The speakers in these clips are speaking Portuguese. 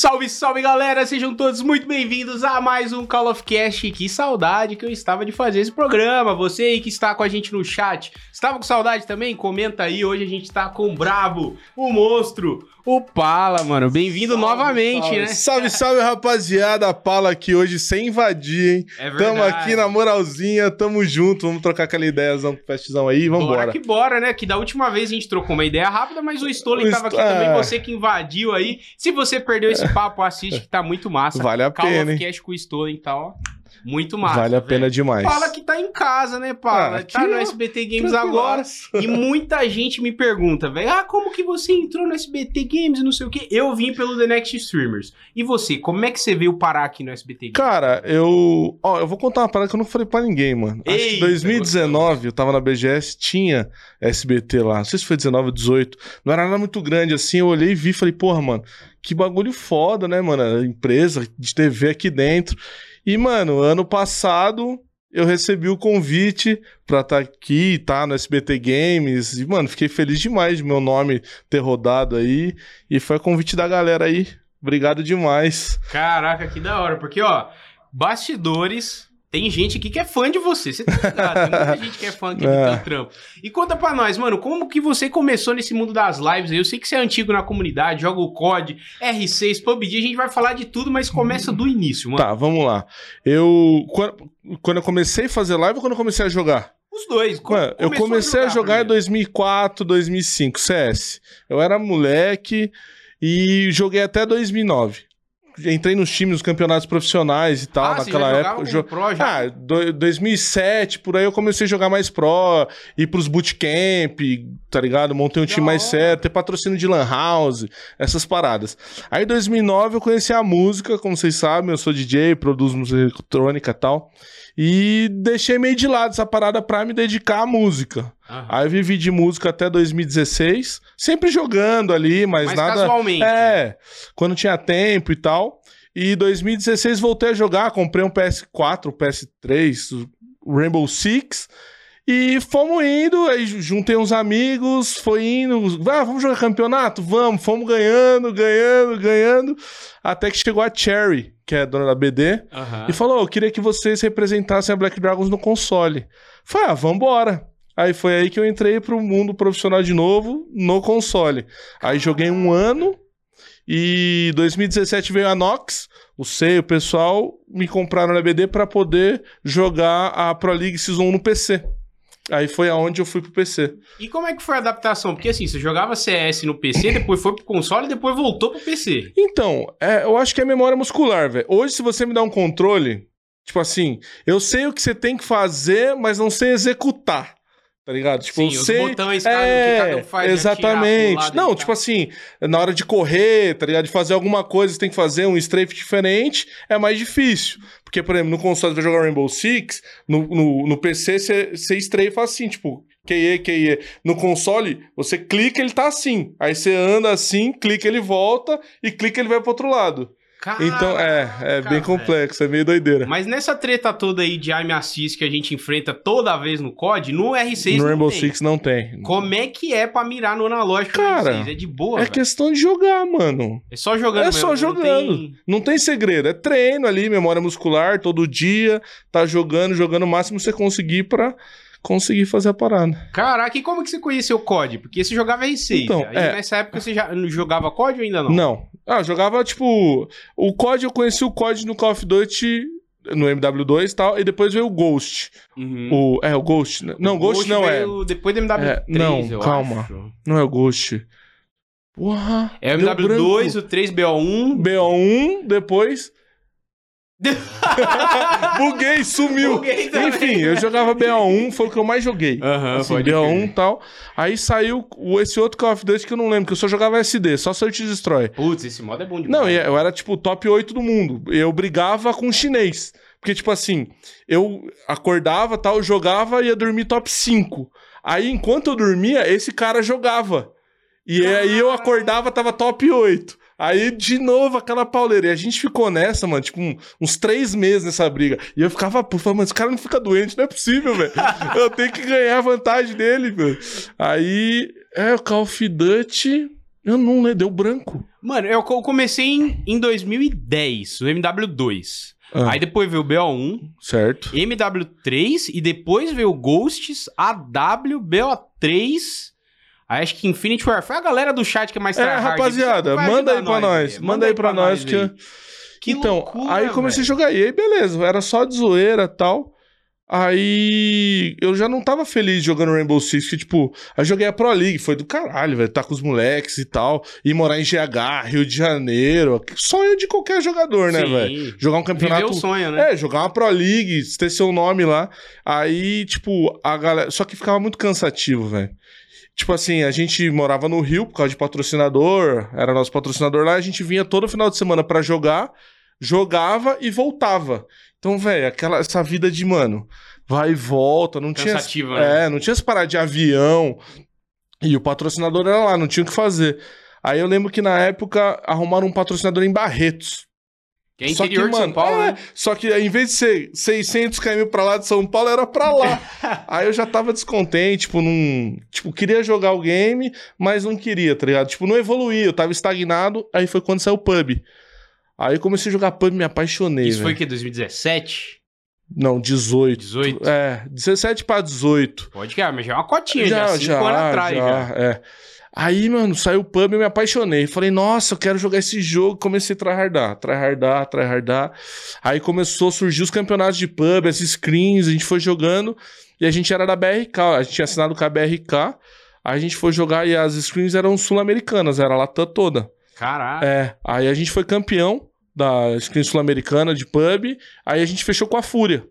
Salve, salve galera, sejam todos muito bem-vindos a mais um Call of Cast. Que saudade que eu estava de fazer esse programa. Você aí que está com a gente no chat, estava com saudade também? Comenta aí. Hoje a gente está com o Bravo, o monstro, o Pala, mano. Bem-vindo novamente, salve, né? Salve, salve, rapaziada. Pala aqui hoje sem invadir, hein? É Tamo verdade. aqui na moralzinha, tamo junto. Vamos trocar aquela ideiazão com o festzão aí, Bora vambora. que bora, né? Que da última vez a gente trocou uma ideia rápida, mas o Stolen O tava aqui Sto- também, é. você que invadiu aí. Se você perdeu esse papo, assiste que tá muito massa. Vale a Call pena, of hein? Cast com o Stolen e tal, ó. Muito massa. Vale a pena demais. Fala que tá em casa, né, Paula? Ah, tá aqui, no ó, SBT Games agora. E muita gente me pergunta, velho, ah, como que você entrou no SBT Games e não sei o quê? Eu vim pelo The Next Streamers. E você, como é que você veio parar aqui no SBT Games? Cara, eu. Ó, eu vou contar uma parada que eu não falei pra ninguém, mano. Acho que Eita, 2019, eu tava na BGS, tinha SBT lá. Não sei se foi 19 ou 18. Não era nada muito grande assim. Eu olhei e vi falei, porra, mano, que bagulho foda, né, mano? A empresa de TV aqui dentro. E, mano, ano passado. Eu recebi o convite pra estar aqui, tá, no SBT Games. E, mano, fiquei feliz demais de meu nome ter rodado aí. E foi convite da galera aí. Obrigado demais. Caraca, que da hora. Porque, ó, bastidores, tem gente aqui que é fã de você. Você tá ligado? Tem muita gente que é fã aqui do É. trampo. E conta pra nós, mano, como que você começou nesse mundo das lives aí? Eu sei que você é antigo na comunidade, joga o COD, R6, PUBG, a gente vai falar de tudo, mas começa do início, mano. Tá, vamos lá. Eu. Quando, eu comecei a fazer live ou quando eu comecei a jogar? Os dois. Mano, eu comecei a jogar, em primeiro. 2004, 2005, CS. Eu era moleque e joguei até 2009. Entrei nos times, nos campeonatos profissionais e tal, ah, naquela época. jo- pro, já? Ah, do- 2007, por aí eu comecei a jogar mais pro, ir pros bootcamp, tá ligado? Montei um Da time mais hora. sério, ter patrocínio de lan house, essas paradas. Aí em 2009 eu conheci a música, como vocês sabem, eu sou DJ, produzo música eletrônica e tal. E deixei meio de lado essa parada pra me dedicar à música. Aham. Aí eu vivi de música até 2016, sempre jogando ali, mas, Mas nada. casualmente. É, quando tinha tempo e tal. E 2016 voltei a jogar, comprei um PS4, um PS3, o Rainbow Six. E fomos indo, aí juntei uns amigos, foi indo. Ah, vamos jogar campeonato? Vamos, fomos ganhando, ganhando, ganhando. Até que chegou a Cherry, que é dona da BD, Aham. e falou: Eu queria que vocês representassem a Black Dragons no console. Falei, ah, vambora. Aí foi aí que eu entrei pro mundo profissional de novo no console. Aí joguei um ano e 2017 veio a Nox, o Sei, o pessoal me compraram na BD pra poder jogar a Pro League Season 1 no PC. Aí foi aonde eu fui pro PC. E como é que foi a adaptação? Porque assim, você jogava CS no PC, depois foi pro console e depois voltou pro PC. Então, é, eu acho que é memória muscular, velho. Hoje, se você me dá um controle, tipo assim, eu sei o que você tem que fazer, mas não sei executar. Tá ligado? Tipo, Sim, eu os sei. botões, é, que cada um faz, exatamente. e Não, tipo assim, na hora de correr, tá ligado? De fazer alguma coisa, você tem que fazer um strafe diferente, é mais difícil. Porque, por exemplo, no console você vai jogar Rainbow Six, no, no, no PC você, você strafe assim, tipo, QE, QE. No console, você clica, ele tá assim. Aí você anda assim, clica, ele volta, e clica, ele vai pro outro lado. Então, é, é bem complexo, é meio doideira. Mas nessa treta toda aí de aim assist que a gente enfrenta toda vez no COD, no R6 no não Rainbow tem. Six não tem. Como é que é pra mirar no analógico Cara, no R6? É de boa, É velho. questão de jogar, mano. É só jogando É mesmo, só não jogando. tem- Não tem segredo, é treino ali, memória muscular, todo dia, tá jogando, jogando o máximo que você conseguir pra conseguir fazer a parada. Caraca, e como que você conheceu o COD? Porque você jogava R6. Então, aí é. nessa época você já jogava COD ou ainda não? Não. Ah, jogava, tipo, o COD, eu conheci o COD no Call of Duty, no MW2 e tal, e depois veio o Ghost. Uhum. O, é, o Ghost. né? Não, o Ghost, não é. Depois do MW3, É, não, calma. acho. Não é o Ghost. Porra. É o deu MW2, branco. o 3BO1. BO1, depois. Buguei, sumiu. Buguei. Enfim, eu jogava BO1, foi o que eu mais joguei. Aham, assim, pode BO1 crer. e tal. Aí saiu o- esse outro Call of Duty que eu não lembro, que eu só jogava SD, só Search and Destroy. Putz, esse modo é bom demais. Não, eu era tipo top 8 do mundo. Eu brigava com chinês. Porque, tipo assim, eu acordava, tal, jogava e ia dormir top 5. Aí, enquanto eu dormia, esse cara jogava. E aí eu acordava, tava top 8. Aí, de novo, aquela pauleira. E a gente ficou nessa, mano, tipo, um- uns três meses nessa briga. E eu ficava, pô, falando, mas esse cara não fica doente, não é possível, velho. eu tenho que ganhar a vantagem dele, velho. Aí, é, o Call of Duty. Eu não lembro, deu branco. Mano, eu co- comecei em, em 2010, o MW2. Ah, Aí depois veio o BO1, Certo. MW3 e depois veio o Ghosts, AW, BO3. Aí acho que Infinity War. Foi a galera do chat que é mais É, tryhard, rapaziada, manda aí pra nós. velho. Manda aí pra nós que. aí. Que então, loucura, aí comecei velho. a jogar. E aí, beleza, era só de zoeira e tal. Aí eu já não tava feliz jogando Rainbow Six, que, tipo, aí joguei a Pro League, foi do caralho, velho. Tá com os moleques e tal. E morar em GH, Rio de Janeiro. Sonho de qualquer jogador, né, velho? Jogar um campeonato. o sonho, né? É, jogar uma Pro League, ter seu nome lá. Aí, tipo, a galera. Só que ficava muito cansativo, velho. Tipo assim, a gente morava no Rio por causa de patrocinador, era nosso patrocinador lá, a gente vinha todo final de semana pra jogar, jogava e voltava. Então, velho, aquela essa vida de, mano, vai e volta, não tinha. Cansativa, né? É, não tinha essa parada de avião. E o patrocinador era lá, não tinha o que fazer. Aí eu lembro que na época arrumaram um patrocinador em Barretos. Que é Só interior que, de São mano, Paulo, é, né? Só que em vez de ser 600 km pra lá de São Paulo, era pra lá. Aí eu já tava descontente, tipo, não. Tipo, queria jogar o game, mas não queria, tá ligado? Tipo, não evoluía, eu tava estagnado. Aí foi quando saiu o pub. Aí eu comecei a jogar pub e me apaixonei. Isso foi o que? 2017? Não, 18. 18? É, 17 pra 18. Pode que, mas já é uma cotinha, já, cinco anos atrás, já. É. Aí, mano, saiu o pub e eu me apaixonei. Falei, nossa, eu quero jogar esse jogo. Comecei a tryhardar, tryhardar, tryhardar. Aí começou a surgir os campeonatos de pub, as screens, a gente foi jogando. E a gente era da BRK, a gente tinha assinado com a BRK. Aí a gente foi jogar e as screens eram sul-americanas, era a Latam toda. Caraca. É, aí a gente foi campeão da screen sul-americana de pub. Aí a gente fechou com a Fúria.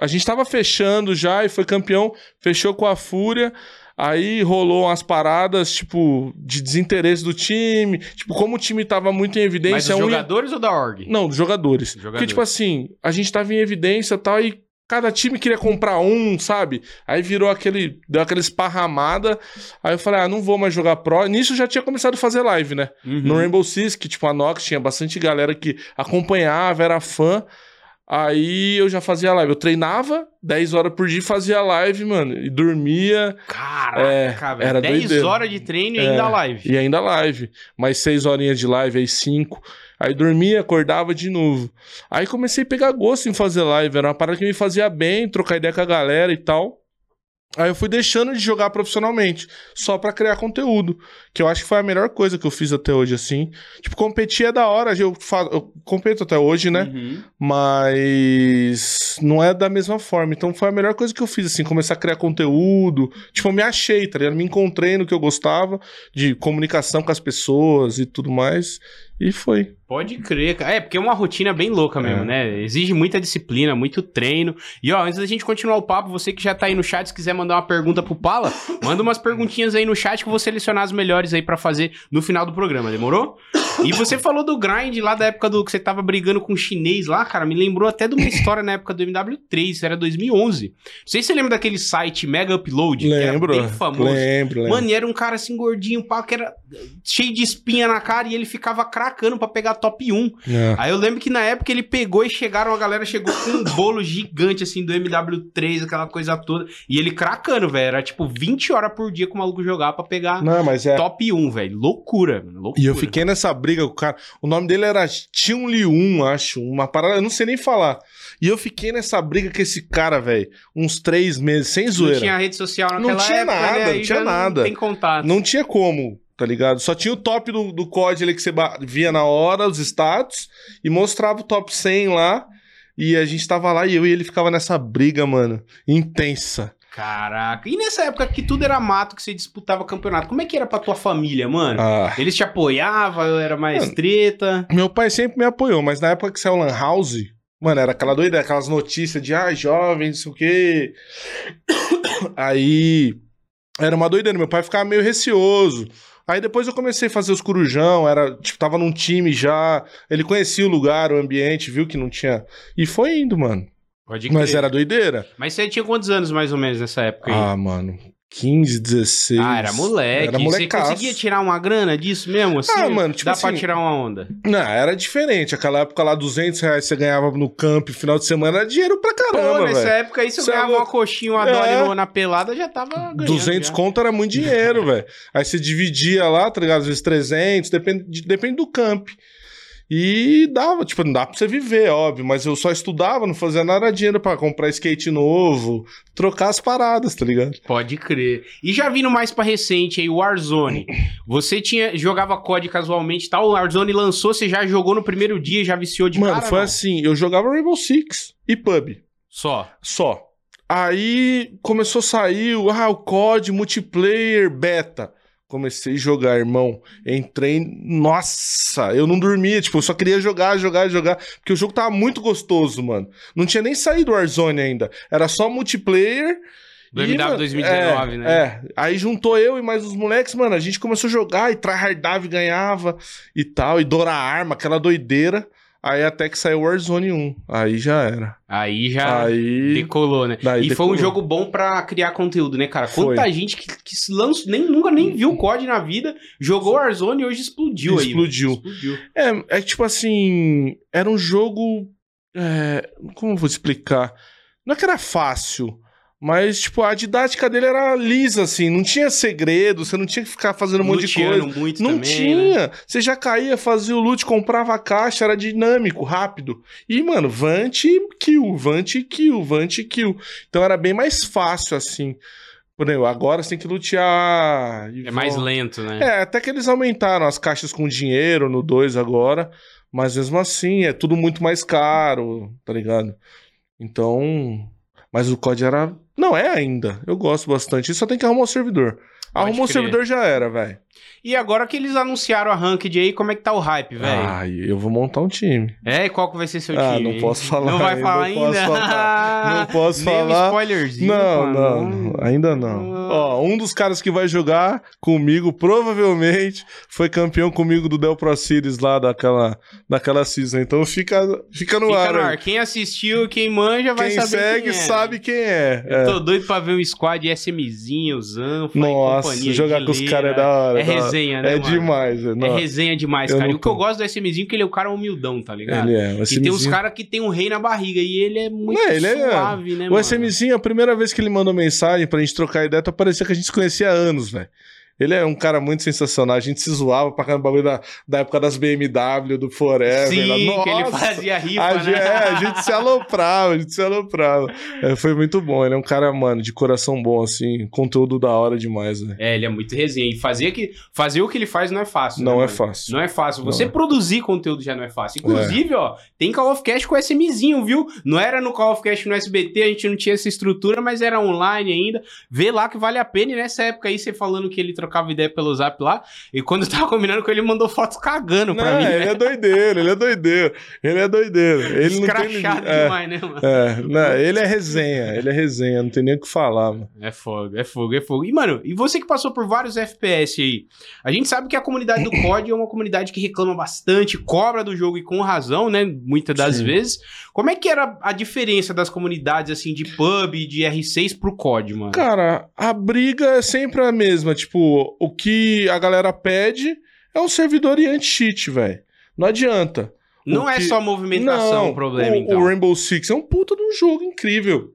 A gente tava fechando já e foi campeão, fechou com a Fúria. Aí rolou umas paradas, tipo, de desinteresse do time. Tipo, como o time tava muito em Mas evidência. dos um ia- jogadores ou da org? Não, dos jogadores. Jogadores. Porque, tipo assim, a gente tava em evidência e tal, e cada time queria comprar um, sabe? Aí virou aquele. Deu aquela esparramada. Aí eu falei, ah, não vou mais jogar Pro. Nisso eu já tinha começado a fazer live, né? Uhum. No Rainbow Six, que tipo, a Nox tinha bastante galera que acompanhava, era fã. Aí eu já fazia live. Eu treinava 10 horas por dia fazia live, mano. E dormia Caraca, É, velho. era 10 doideira. horas de treino e É. ainda live. e ainda live. Mais 6 horinhas de live, aí 5. Aí dormia, acordava de novo. Aí comecei a pegar gosto em fazer live. Era uma parada que me fazia bem, trocar ideia com a galera e tal. Aí eu fui deixando de jogar profissionalmente, só pra criar conteúdo. Que eu acho que foi a melhor coisa que eu fiz até hoje, assim. Tipo, competir é da hora, eu, fa... eu compito até hoje, né? Uhum. Mas não é da mesma forma. Então foi a melhor coisa que eu fiz, assim, começar a criar conteúdo. Tipo, eu me achei, tá ligado? Me encontrei no que eu gostava, de comunicação com as pessoas e tudo mais. E foi. Pode crer, cara. É, porque é uma rotina bem louca mesmo, É. né? Exige muita disciplina, muito treino. E ó, antes da gente continuar o papo, você que já tá aí no chat, se quiser mandar uma pergunta pro Pala, manda umas perguntinhas aí no chat que eu vou selecionar as melhores aí pra fazer no final do programa, demorou? E você falou do grind lá da época do que você tava brigando com o chinês lá, cara, me lembrou até de uma história na época do MW3, isso era 2011. Não sei se você lembra daquele site Mega Upload, Lembro. que era bem famoso. Lembro, lembro. Mano, e era um cara assim gordinho, pá, que era cheio de espinha na cara e ele ficava cracando pra pegar top 1. É. Aí eu lembro que na época ele pegou e chegaram, a galera chegou com um bolo gigante assim do MW3, aquela coisa toda. E ele cracando, velho. Era tipo 20 horas por dia que o maluco jogava pra pegar Não, mas é. top 1, velho. Loucura, mano. Loucura. E eu fiquei nessa briga com o cara. O nome dele era Tiun Liun, acho. Uma parada, eu não sei nem falar. E eu fiquei nessa briga com esse cara, velho, uns três meses, sem Não zoeira. tinha rede social Não naquela tinha época, nada, né? não tinha nada. Não tem contato. Não tinha como, tá ligado? Só tinha o top do, do COD ali que você via na hora, os status, e mostrava o top 100 lá. E a gente tava lá e eu e ele ficava nessa briga, mano, intensa. Caraca. E nessa época que tudo era mato, que você disputava campeonato, como é que era pra tua família, mano? Ah. Eles te apoiavam, era mais Mano. treta. Meu pai sempre me apoiou, mas na época que saiu Lan House, mano, era aquela doida, aquelas notícias de, ah, jovem, não sei o quê. Aí, era uma doideira, meu pai ficava meio receoso. Aí depois eu comecei a fazer os corujão, era, tipo, tava num time já, ele conhecia o lugar, o ambiente, viu que não tinha... E foi indo, mano. Pode crer. Mas era doideira. Mas você tinha quantos anos mais ou menos nessa época aí? Ah, mano, 15, 16. Ah, era moleque. Era Você conseguia tirar uma grana disso mesmo? Assim? Ah, mano, tipo Dá pra assim- tirar uma onda. Não, era diferente. Aquela época lá, 200 reais você ganhava no camp, final de semana, era dinheiro pra Pô, caramba, nessa velho. época aí, se eu é ganhava uma coxinha, uma É. no- na pelada, já tava ganhando. 200 já. conto era muito dinheiro, velho. Aí você dividia lá, tá ligado? Às vezes 300, depende, de- depende do camp. E dava, tipo, não dá pra você viver, óbvio, mas eu só estudava, não fazia nada dinheiro pra comprar skate novo, trocar as paradas, tá ligado? Pode crer. E já vindo mais pra recente aí, o Warzone. Você tinha jogava COD casualmente e tal, o Warzone lançou, você já jogou no primeiro dia, já viciou de Mano, cara? foi não? assim, eu jogava Rainbow Six e PUB. Só. Só. Aí começou a sair o, ah, o COD multiplayer beta. Comecei a jogar, irmão. Entrei. Nossa, eu não dormia. Tipo, eu só queria jogar, jogar, jogar. Porque o jogo tava muito gostoso, mano. Não tinha nem saído Warzone ainda. Era só multiplayer. Do E, MW mano, 2019, é, né? É. Aí juntou eu e mais os moleques, mano. A gente começou a jogar e tryhardava e ganhava e tal. E Dora Arma, aquela doideira. Aí até que saiu o Warzone 1. Aí já era. Aí já Aí. decolou, né? Daí e foi um decolou. jogo bom pra criar conteúdo, né, cara? Foi. Quanta gente que, que se lançou, nem, nunca nem viu COD na vida, jogou Warzone e hoje explodiu aí. Explodiu. velho. Explodiu. É, é tipo assim. Era um jogo. é, como eu vou explicar? Não é que era fácil, mas, tipo, a didática dele era lisa, assim. Não tinha segredo, você não tinha que ficar fazendo um monte de coisa. muito Não também, tinha. né? Você já caía, fazia o loot, comprava a caixa, era dinâmico, rápido. E, mano, Vant kill, Vant kill, Vant kill. Então era bem mais fácil, assim. Por exemplo, agora você tem que lutear. É mais volta. lento, né? É, até que eles aumentaram as caixas com dinheiro no 2 agora, mas mesmo assim é tudo muito mais caro, tá ligado? Então. Mas o COD era. Não, é ainda. Eu gosto bastante. Só tem que arrumar o servidor. Arrumou o servidor já era, velho. E agora que eles anunciaram a Ranked aí, como é que tá o hype, velho? Ai, eu vou montar um time. É, e qual que vai ser seu Ah, time? não posso falar Não vai ainda, falar não posso ainda? falar. Não posso Nem falar. spoilerzinho. Não, mano. não, ainda não. Ó, um dos caras que vai jogar comigo, provavelmente, foi campeão comigo do Del Pro Series lá daquela, daquela season. Então fica, fica no Fica ar. no ar. Quem assistiu, quem manja, vai Quem saber segue quem é. sabe quem é. Eu É. tô doido pra ver um squad SMzinho, Zanfa Nossa, companhia. jogar com os caras é da hora. É da hora. resenha, né, É mano? demais. É, É resenha demais, Eu cara. E o que eu gosto do SMzinho é que ele é o cara humildão, tá ligado? Ele é. O E tem uns SMzinho, caras que tem um rei na barriga e ele é muito Não, ele é- suave, né, o mano? SMzinho, a primeira vez que ele mandou mensagem pra gente trocar ideia, tá parecia que a gente se conhecia há anos, velho. Ele é um cara muito sensacional. A gente se zoava pra caramba bagulho da, da época das BMW, do Forever. Sim, lá. que ele Nossa! fazia rifa, A, né? gente, é, a gente se aloprava, a gente se aloprava. É, foi muito bom. Ele é um cara, mano, de coração bom, assim, conteúdo da hora demais, né? É, ele é muito resenha. E fazer, que, fazer o que ele faz não é fácil. Não né, é mano? fácil. Não é fácil. Você Não é. produzir conteúdo já não é fácil. Inclusive, ó, tem Call of Cast com SMzinho, viu? Não era no Call of Cast no SBT, a gente não tinha essa estrutura, mas era online ainda. Vê lá que vale a pena. E nessa época aí, você falando que ele trocava ideia pelo zap lá, e quando eu tava combinando com ele, ele mandou fotos cagando pra Não, mim. ele né? é doideiro, ele é doideiro. Ele é doideiro. Ele não tem Escrachado é, demais, né, mano? é, não, ele é resenha, ele é resenha, não tem nem o que falar, mano. É fogo, é fogo, é fogo. E, mano, e você que passou por vários FPS aí, a gente sabe que a comunidade do COD é uma comunidade que reclama bastante, cobra do jogo e com razão, né? Muitas das Sim. vezes. Como é que era a diferença das comunidades, assim, de pub, de R6 pro COD, mano? Cara, a briga é sempre a mesma. Tipo, o que a galera pede é um servidor e anti-cheat, velho. Não adianta. Não é que- só movimentação o problema, o, então. o Rainbow Six é um puta de um jogo incrível.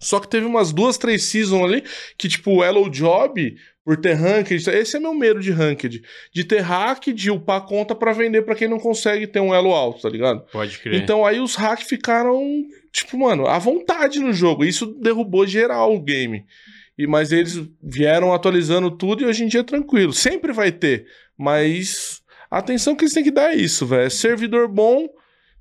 Só que teve umas duas, três seasons ali que, tipo, o Hello Job, por ter ranked, esse é meu medo de ranked. De ter hack, de upar conta pra vender pra quem não consegue ter um elo alto, tá ligado? Pode crer. Então aí os hacks ficaram, tipo, mano, à vontade no jogo. Isso derrubou geral o game. E, mas eles vieram atualizando tudo e hoje em dia é tranquilo. Sempre vai ter. Mas a atenção que eles têm que dar é isso, velho. É servidor bom,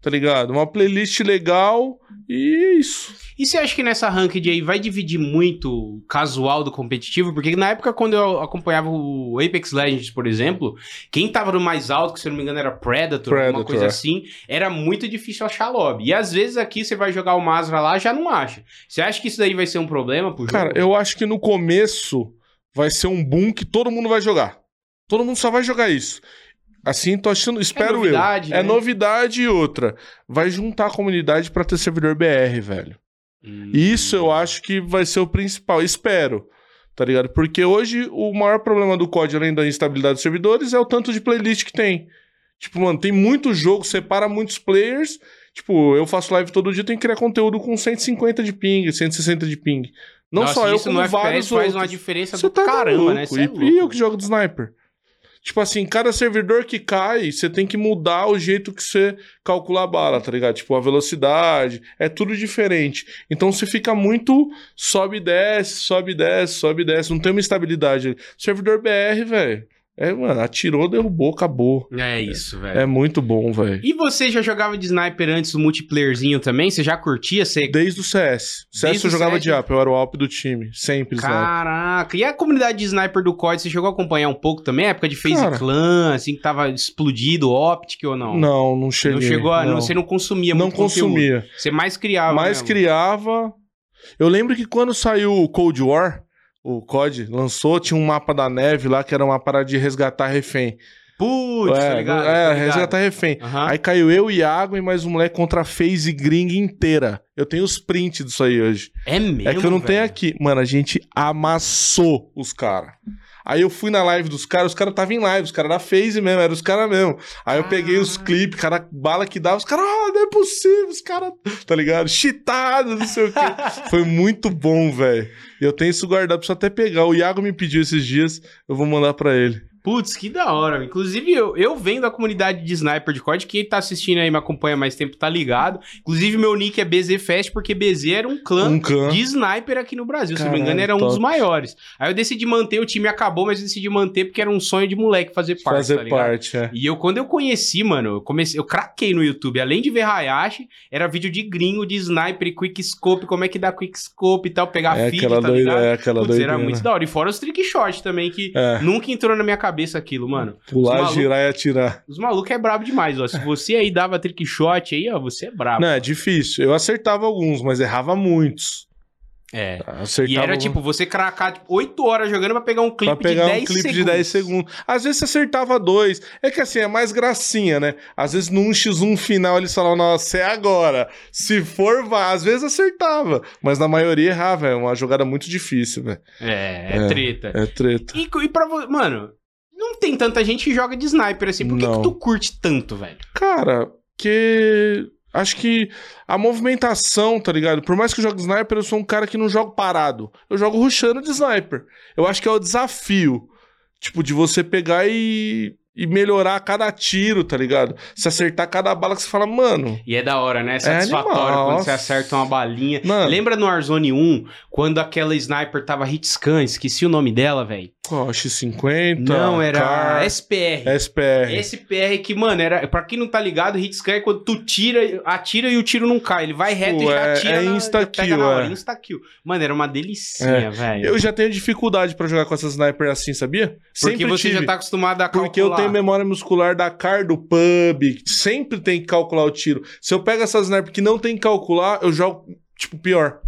tá ligado? Uma playlist legal e é isso. E você acha que nessa ranked aí vai dividir muito o casual do competitivo? Porque na época, quando eu acompanhava o Apex Legends, por exemplo, quem tava no mais alto, que se eu não me engano era Predator, alguma Predator, coisa é. assim, era muito difícil achar lobby. E às vezes aqui você vai jogar o Masra lá, já não acha. Você acha que isso daí vai ser um problema pro jogo? Cara, eu acho que no começo vai ser um boom que todo mundo vai jogar. Todo mundo só vai jogar isso. Assim, tô achando, espero novidade, eu. É né? novidade e outra. Vai juntar a comunidade pra ter servidor BR, velho. Hum. Isso eu acho que vai ser o principal. Espero. tá ligado? Porque hoje o maior problema do COD, além da instabilidade dos servidores, é o tanto de playlist que tem. Tipo, mano, tem muito jogo, separa muitos players. Tipo, eu faço live todo dia, tenho que criar conteúdo com 150 de ping, 160 de ping. Não Nossa, só eu, como vários FPS faz outros. uma diferença Você do tá caramba, maluco. né? Cê E, é e louco. eu que jogo de sniper. Tipo assim, cada servidor que cai, você tem que mudar o jeito que você calcula a bala, tá ligado? Tipo, a velocidade, é tudo diferente. Então você fica muito sobe e desce, sobe e desce, sobe e desce. Não tem uma estabilidade. Servidor BR, velho. É, mano, atirou, derrubou, acabou. É isso, velho. É muito bom, velho. E você já jogava de sniper antes do multiplayerzinho também? Você já curtia? Você... Desde o CS. CS Desde eu jogava CS? de AP, eu era o Alp do time. Sempre, sniper. Caraca. E a comunidade de sniper do COD, você chegou a acompanhar um pouco também? A época de FaZe Cara. Clan, assim, que tava explodido, Optic ou não? Não, não cheguei. Não chegou a... não. Você não consumia Não muito conteúdo. consumia. Você mais criava Mas mesmo. criava. Eu lembro que quando saiu o Cold War, o COD lançou, tinha um mapa da neve lá que era uma parada de resgatar refém. Putz, é, tá ligado? é, tá ligado. resgatar refém. Aham. Aí caiu eu, Iago e mais um moleque contra a FaZe Gring inteira. Eu tenho os prints disso aí hoje. É mesmo, é que eu não tenho velho? aqui. Mano, a gente amassou os caras. Aí eu fui na live dos caras, os caras estavam em live, os caras da FaZe mesmo, eram os caras mesmo. Aí eu peguei os Ah. clipes, cara, bala que dava, os caras, ah, não é possível, os caras, tá ligado? Cheatado, não sei o quê. Foi muito bom, velho. E eu tenho isso guardado, preciso até pegar. O Iago me pediu esses dias, eu vou mandar pra ele. Putz, que da hora. Inclusive, eu, eu vendo a comunidade de sniper de COD, quem tá assistindo aí me acompanha mais tempo tá ligado. Inclusive, meu nick é BZ Fest, porque BZ era um clã Um clã. de sniper aqui no Brasil. Se não me Caralho, engano, era um top. dos maiores. Aí eu decidi manter, o time acabou, mas eu decidi manter porque era um sonho de moleque fazer parte. Fazer tá parte, é. E eu, quando eu conheci, mano, eu comecei, eu craquei no YouTube. Além de ver Hayashi, era vídeo de gringo, de sniper e quick scope, como é que dá quick scope e tal, pegar É feed, aquela tá doida, ligado? é aquela Putz, era muito da hora. E fora os trick shot também, que É, nunca entrou na minha cabeça aquilo, mano. pular, Os malucos- girar e atirar. Os malucos é brabo demais, ó. Se você aí dava trick shot aí, ó, você é brabo. Não, é difícil. Eu acertava alguns, mas errava muitos. É. Acertava E era tipo, você cracar tipo, 8 horas jogando pra pegar um clipe Pra pegar de 10 um clipe segundos. de 10 segundos. Às vezes você acertava dois. É que assim, é mais gracinha, né? Às vezes num X1 final eles falavam, nossa, é agora. Se for, vai. Às vezes acertava. Mas na maioria errava. É uma jogada muito difícil, velho. É, é, É. treta. É treta. E, e pra você, mano, não tem tanta gente que joga de sniper assim. Por que, que tu curte tanto, velho? Cara, que. Acho que a movimentação, tá ligado? Por mais que eu jogue sniper, eu sou um cara que não jogo parado. Eu jogo rushando de sniper. Eu acho que é o desafio. Tipo, de você pegar e, e melhorar cada tiro, tá ligado? Se acertar cada bala que você fala, mano. E é da hora, né? É satisfatório animal, quando você acerta uma balinha. Mano, Lembra no Warzone 1, quando aquela sniper tava hitscan? Esqueci o nome dela, velho. ó, X50. Não, era Car, SPR. SPR. SPR que, mano, era. Pra quem não tá ligado, hitscan é quando tu tira, atira e o tiro não cai. Ele vai reto Pô, e já é- atira. é na- insta-kill, é. Insta-kill. Mano, era uma delicinha, velho. Eu já tenho dificuldade pra jogar com essa sniper assim, sabia? Porque você já tive. tá acostumado a calcular. Porque eu tenho memória muscular da car do pub, sempre tem que calcular o tiro. Se eu pego essa sniper que não tem que calcular, eu jogo, tipo, pior.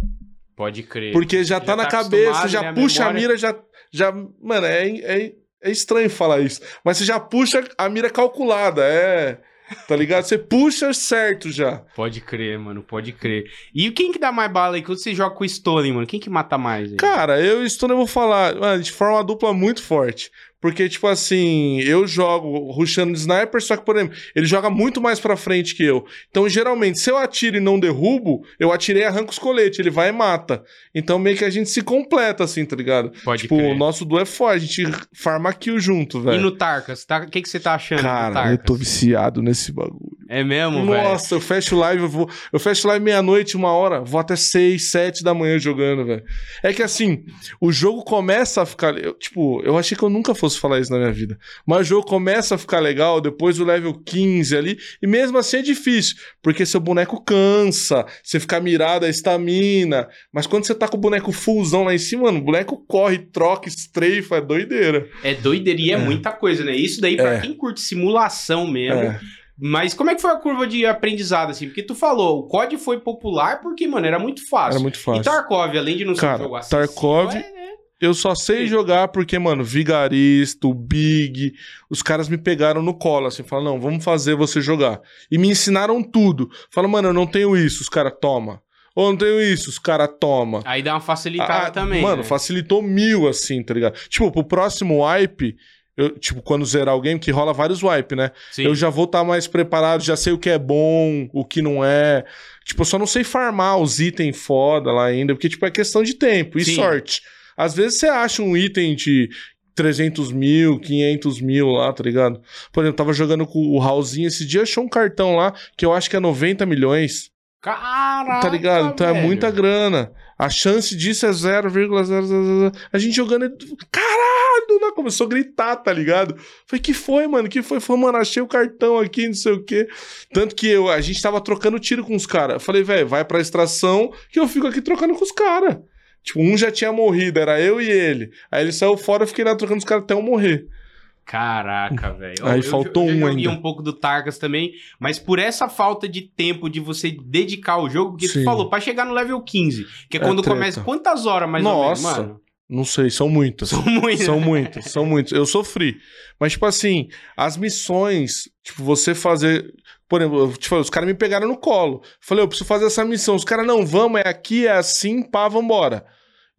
Pode crer. Porque já tá na cabeça, acostumado, já né, puxa a memória. mira, já. já mano, é, é, é estranho falar isso. Mas você já puxa a mira calculada, é. Tá ligado? Você puxa certo já. Pode crer, mano, pode crer. E quem que dá mais bala aí? Quando você joga com o Stolen, mano, quem que mata mais? Aí? Cara, eu estou, eu vou falar, mano, a gente forma uma dupla muito forte. Porque, tipo assim, eu jogo rushando de sniper, só que, por exemplo, ele joga muito mais pra frente que eu. Então, geralmente, se eu atiro e não derrubo, eu atirei e arranco os coletes, ele vai e mata. Então, meio que a gente se completa, assim, tá ligado? Pode tipo, crer. o nosso duo é forte, a gente farma kill junto, E velho. no Tarkas? Tá... O que, que você tá achando do Cara, eu Tarkas? tô viciado nesse bagulho. É mesmo, velho? Nossa, eu fecho live, eu vou. Eu fecho live meia-noite, uma hora, vou até seis, sete da manhã jogando, velho. É que assim, o jogo começa a ficar. eu, tipo, eu achei que eu nunca fosse falar isso na minha vida. Mas o jogo começa a ficar legal depois do level 15 ali. E mesmo assim é difícil. Porque seu boneco cansa, você fica mirado, a estamina. Mas quando você tá com o boneco fullzão lá em cima, mano, o boneco corre, troca, estreifa, é doideira. É doideira e é, É. muita coisa, né? Isso daí, pra É. quem curte simulação mesmo. É. Mas como é que foi a curva de aprendizado, assim? Porque tu falou, o COD foi popular porque, mano, era muito fácil. Era muito E fácil. Tarkov, além de não ser um Cara, jogo acessível, Tarkov- é? Eu só sei jogar porque, mano, Vigarista, o Big, os caras me pegaram no colo, assim, falaram, não, vamos fazer você jogar. E me ensinaram tudo. Falaram, mano, eu não tenho isso. Os caras, toma. Ou não tenho isso, os caras tomam. Aí dá uma facilitada Ah, também. Mano, né? facilitou mil, assim, tá ligado? Tipo, pro próximo wipe, eu, tipo, quando zerar o game, que rola vários wipe, né? Sim. Eu já vou estar mais preparado, já sei o que é bom, o que não é. Tipo, eu só não sei farmar os itens foda lá ainda, porque, tipo, é questão de tempo e Sim. sorte. Às vezes você acha um item de 300 mil, 500 mil lá, tá ligado? Por exemplo, eu tava jogando com o Raulzinho esse dia, achou um cartão lá que eu acho que é 90 milhões. Caraca, Tá ligado? Então é velho. muita grana. A chance disso é 0,00. A gente jogando. é- Caralho! Né? Começou a gritar, tá ligado? Falei, que foi, mano? Que foi? Falei, mano, achei o cartão aqui, não sei o quê. Tanto que eu, a gente tava trocando tiro com os caras. Falei, velho, vai pra extração que eu fico aqui trocando com os caras. Tipo, um já tinha morrido, era eu e ele. Aí ele saiu fora, eu fiquei lá trocando os caras até eu morrer. Caraca, velho. Aí Eu- faltou eu, um eu joguei ainda. um pouco do Targas também, mas por essa falta de tempo de você dedicar ao jogo, porque Sim. tu falou, pra chegar no level 15, que é É quando começa. Quantas horas mais Nossa. ou menos, mano? Não sei, são muitas. São muitas. São muitos, são muitos. Eu sofri. Mas, tipo assim, as missões, tipo, você fazer. Por exemplo, eu te falei, os caras me pegaram no colo. Falei, eu preciso fazer essa missão. Os caras, não, vamos, é aqui, é assim, pá, vambora.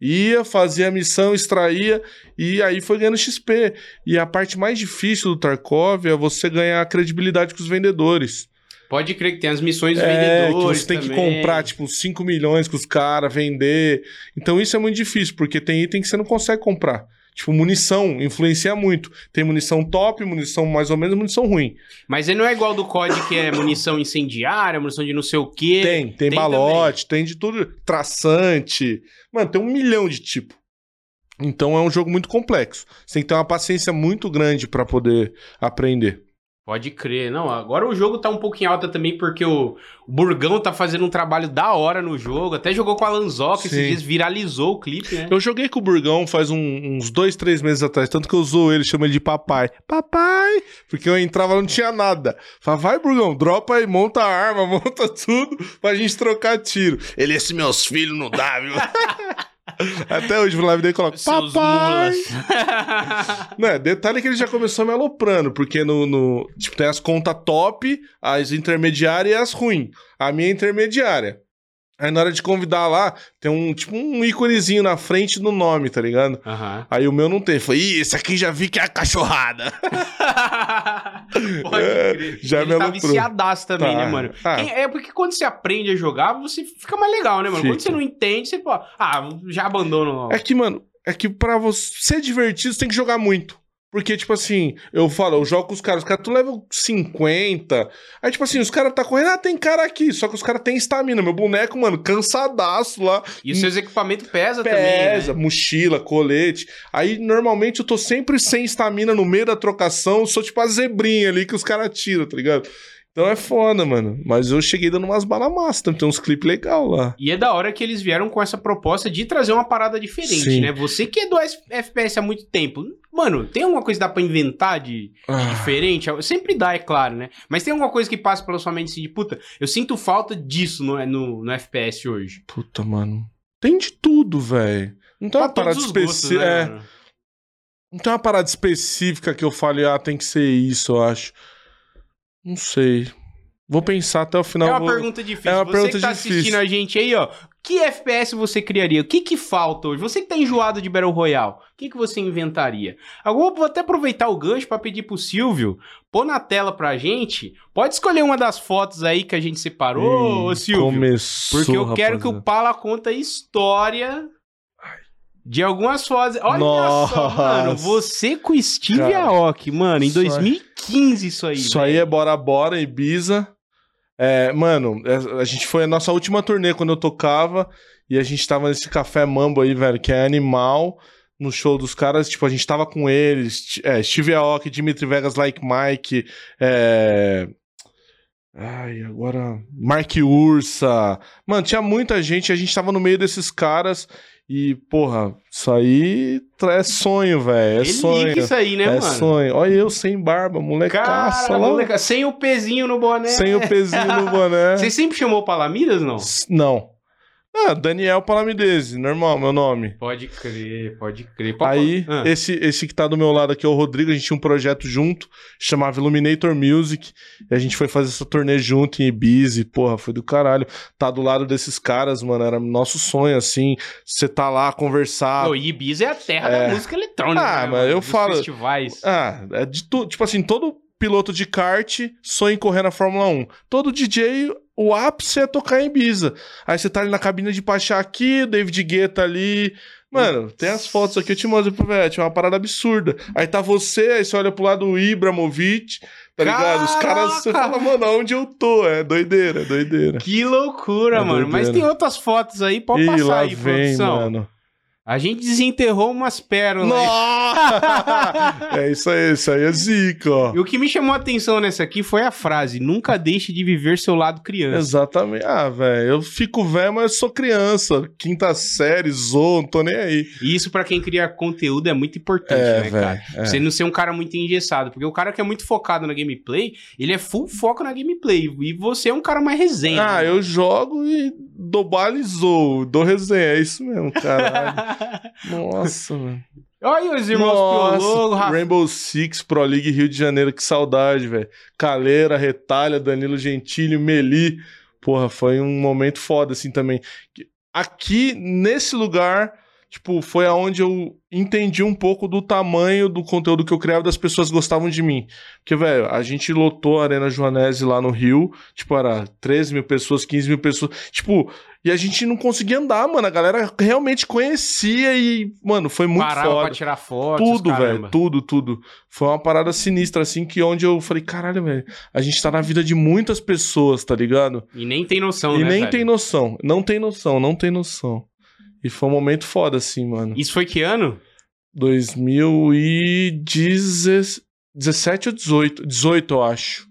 Ia, fazia a missão, extraía, e aí foi ganhando XP. E a parte mais difícil do Tarkov é você ganhar credibilidade com os vendedores. Pode crer que tem as missões É, que vendedores. você tem que também. comprar, tipo, 5 milhões com os caras, vender. Então isso é muito difícil, porque tem item que você não consegue comprar. Tipo, munição influencia muito. Tem munição top, munição mais ou menos, munição ruim. Mas ele não é igual do COD, que é munição incendiária, munição de não sei o quê. Tem, tem, tem balote, tem de tudo. Traçante. Mano, tem um milhão de tipo. Então é um jogo muito complexo. Você tem que ter uma paciência muito grande pra poder aprender. Pode crer. Não, agora o jogo tá um pouco em alta também, porque o Burgão tá fazendo um trabalho da hora no jogo. Até jogou com a Lanzoca esses dias, viralizou o clipe, né? Eu joguei com o Burgão faz um- uns dois, três meses atrás, tanto que eu usou ele, chamo ele de papai. Papai! Porque eu entrava não tinha nada. Falava, vai, Burgão, dropa aí, monta a arma, monta tudo pra gente trocar tiro. Ele, esse meus filhos não dá, viu? Até hoje, no live dele, coloca, papai! mulas. Não, é, detalhe que ele já começou me aloprando, porque no, no- tipo, tem as contas top, as intermediárias e as ruins. A minha é intermediária. Aí na hora de convidar lá, tem um tipo um íconezinho na frente do nome, tá ligado? Aham. Aí o meu não tem. Falei, ih, esse aqui já vi que é a cachorrada. Pode É, crer. já Ele me tá viciadaço também, Tá. né, mano? Ah. Quem- é porque quando você aprende a jogar, você fica mais legal, né, mano? Quando Fica. você não entende, você, pô, ah, já abandono. É que, mano, é que pra você ser divertido, você tem que jogar muito. Porque, tipo assim, eu falo, eu jogo com os caras, os caras tu level 50. Aí, tipo assim, os caras tá correndo, ah, tem cara aqui. Só que os caras têm estamina. Meu boneco, mano, cansadaço lá. E os seus equipamentos pesa, Pesa, também, né? mochila, colete. Aí, normalmente, eu tô sempre sem estamina no meio da trocação. Sou tipo a zebrinha ali que os caras tiram, tá ligado? Então é foda, mano. Mas eu cheguei dando umas balas massas. Tem uns clipes legais lá. E é da hora que eles vieram com essa proposta de trazer uma parada diferente, Sim. né? Você que é do FPS há muito tempo, mano, tem alguma coisa que dá pra inventar de, de Ah. diferente? Sempre dá, é claro, né? Mas tem alguma coisa que passa pela sua mente assim de, puta, eu sinto falta disso no, no, no FPS hoje. Puta, mano. Tem de tudo, velho. Não tem uma Pra parada os gostos, específica. né, é, não tem uma parada específica que eu fale, ah, tem que ser isso, eu acho. Não sei. Vou pensar até o final. É uma vou- pergunta difícil. é uma você pergunta que tá difícil. assistindo a gente aí, ó, que FPS você criaria? O que que falta hoje? Você que tá enjoado de Battle Royale, o que que você inventaria? Agora vou até aproveitar o gancho pra pedir pro Silvio pôr na tela pra gente. Pode escolher uma das fotos aí que a gente separou, Ih, Silvio. Começou, Porque eu quero que o. Pala conta a história de algumas fotos. Olha só, Nossa. mano, você com Steve Cara, Aoki, mano, em isso aí- 2015 isso aí. Isso aí é Bora Bora, Ibiza. É, mano, é- a gente foi a nossa última turnê quando eu tocava e a gente tava nesse café mambo aí, velho, que é animal. No show dos caras, tipo, a gente tava com eles, é, Steve Aoki, Dimitri Vegas, Like Mike, é... Ai, agora... Mark Ursa. Mano, tinha muita gente, a gente tava no meio desses caras e, porra, isso aí é sonho, velho, é Ele sonho. isso aí, né, é mano? sonho. Olha eu sem barba, molecaça Cara, lá. moleca, sem o pezinho no boné. Sem o pezinho no boné. Você sempre chamou Palamiras, não? Não. Ah, Daniel Palamidese, normal, meu nome. Pode crer, pode crer. Pode- Aí, Ah. esse, esse que tá do meu lado aqui é o Rodrigo, a gente tinha um projeto junto, chamava Illuminator Music, e a gente foi fazer essa turnê junto em Ibiza, porra, foi do caralho. Tá do lado desses caras, mano, era nosso sonho, assim, você tá lá, conversar. Ô, Ibiza é a terra É. da música eletrônica. Ah, né, mas eu falo- festivais. Ah, é de tudo. Tipo assim, todo piloto de kart sonha em correr na Fórmula 1. Todo DJ, o ápice é tocar em Ibiza. Aí você tá ali na cabine de Pachá aqui, David Guetta ali. Mano, tem as fotos aqui, eu te mostro pro Vete, é uma parada absurda. Aí tá você, aí você olha pro lado o Ibramovic, tá ligado? Os caras, você fala, mano, onde eu tô? É doideira, é doideira. Que loucura, É mano. Mas doideira. tem outras fotos aí, pode Ih, passar aí, vem, produção. mano. A gente desenterrou umas pérolas. Nossa! é isso aí, isso aí é zica, ó. E o que me chamou a atenção nessa aqui foi a frase: nunca deixe de viver seu lado criança. Exatamente. Ah, velho, eu fico velho, mas eu sou criança. Quinta série, zoo, não tô nem aí. E isso pra quem cria conteúdo é muito importante, É, né, velho, cara? é. Você não ser um cara muito engessado, porque o cara que é muito focado na gameplay, ele é full foco na gameplay. E você é um cara mais resenha. Ah, né, eu jogo e dou baile zoo, dou resenha. É isso mesmo, caralho. Nossa, velho. Olha os irmãos Nossa, Piologo, Rafa. Rainbow Six Pro League Rio de Janeiro, que saudade, velho. Caleira, Retalha, Danilo Gentili, Meli. Porra, foi um momento foda, assim, também. Aqui, nesse lugar, tipo, foi aonde eu entendi um pouco do tamanho do conteúdo que eu criava e das pessoas gostavam de mim. Porque, velho, a gente lotou a Arena Joanese lá no Rio, tipo, era 13 mil pessoas, 15 mil pessoas. Tipo, e a gente não conseguia andar, mano. A galera realmente conhecia e, mano, foi muito Parava foda. pra tirar fotos, Tudo, velho, tudo, tudo. Foi uma parada sinistra, assim, que onde eu falei, caralho, velho, a gente tá na vida de muitas pessoas, tá ligado? E nem tem noção, e né, nem velho? tem noção, não tem noção, não tem noção. E foi um momento foda, assim, mano. Isso foi que ano? 2017 ou 18? 18, eu acho.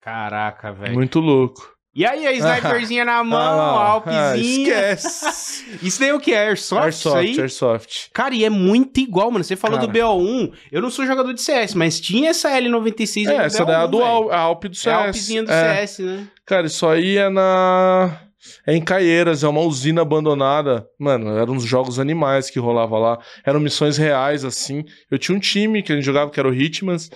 Caraca, velho. Muito louco. E aí, a sniperzinha na mão, Ah, a ah, alpezinha. esquece. Isso daí é o que? É Airsoft? isso Airsoft, aí? Airsoft. Cara, e é muito igual, mano. Você falou Cara. do BO1, eu não sou jogador de CS, mas tinha essa L96 aí É, essa daí é a BO1, do. Al- Alp do CS. É a alpezinha do É. CS, né? Cara, isso aí é na. É em Caieiras, é uma usina abandonada. Mano, eram uns jogos animais que rolava lá. Eram missões reais, assim. Eu tinha um time que a gente jogava, que era o Hitmans.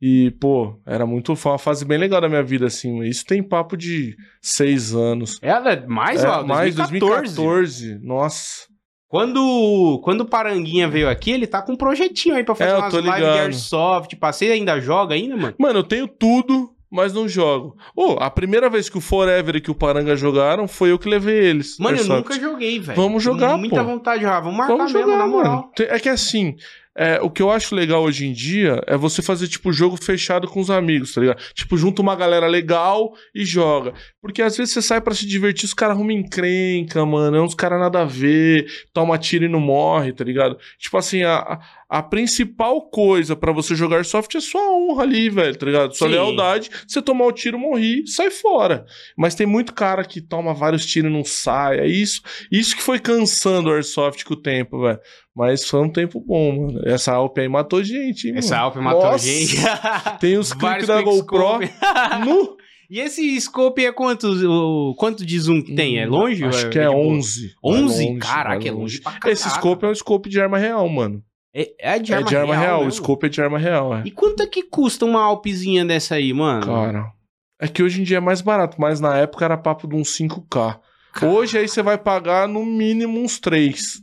E, pô, era muito. Foi uma fase bem legal da minha vida, assim. Isso tem papo de seis anos. É mais, é, ó, mais 2014. 2014. Nossa. Quando, quando o Paranguinha veio aqui, ele tá com um projetinho aí pra fazer É, umas lives de. Airsoft. Passei ainda joga ainda, mano? Mano, eu tenho tudo, mas não jogo. Ô, a primeira vez que o Forever e que o Paranga jogaram foi eu que levei eles. Mano, eu nunca joguei, velho. Vamos jogar, Muita pô. vontade de jogar. Vamos marcar Vamos mesmo, jogar, na moral. mano. É que assim, é, o que eu acho legal hoje em dia é você fazer, tipo, jogo fechado com os amigos, tá ligado? Tipo, junta uma galera legal e joga. Porque às vezes você sai pra se divertir, os caras arrumam encrenca, mano. É uns caras nada a ver, toma tiro e não morre, tá ligado? Tipo assim, a, a- principal coisa pra você jogar soft é sua honra ali, velho, tá ligado? Sua Sim. lealdade. Você tomar o tiro, morri, sai fora. Mas tem muito cara que toma vários tiros e não sai. É isso, isso que foi cansando o Airsoft com o tempo, velho. Mas foi um tempo bom, mano. Essa Alp aí matou gente, hein, Essa mano. Alp matou Nossa, gente. Tem os Vários da GoPro. No... E esse scope é quanto, o, quanto de zoom que tem? É longe? Acho ou que é boa? 11. 11? Vai Caraca, vai é longe pra caraca. Esse scope é um scope de arma real, mano. É, é de é arma, de arma real. O mesmo? scope é de arma real, é. E quanto é que custa uma Alpzinha dessa aí, mano? Cara. É que hoje em dia é mais barato, mas na época era papo de uns 5K. Hoje aí você vai pagar no mínimo uns 3.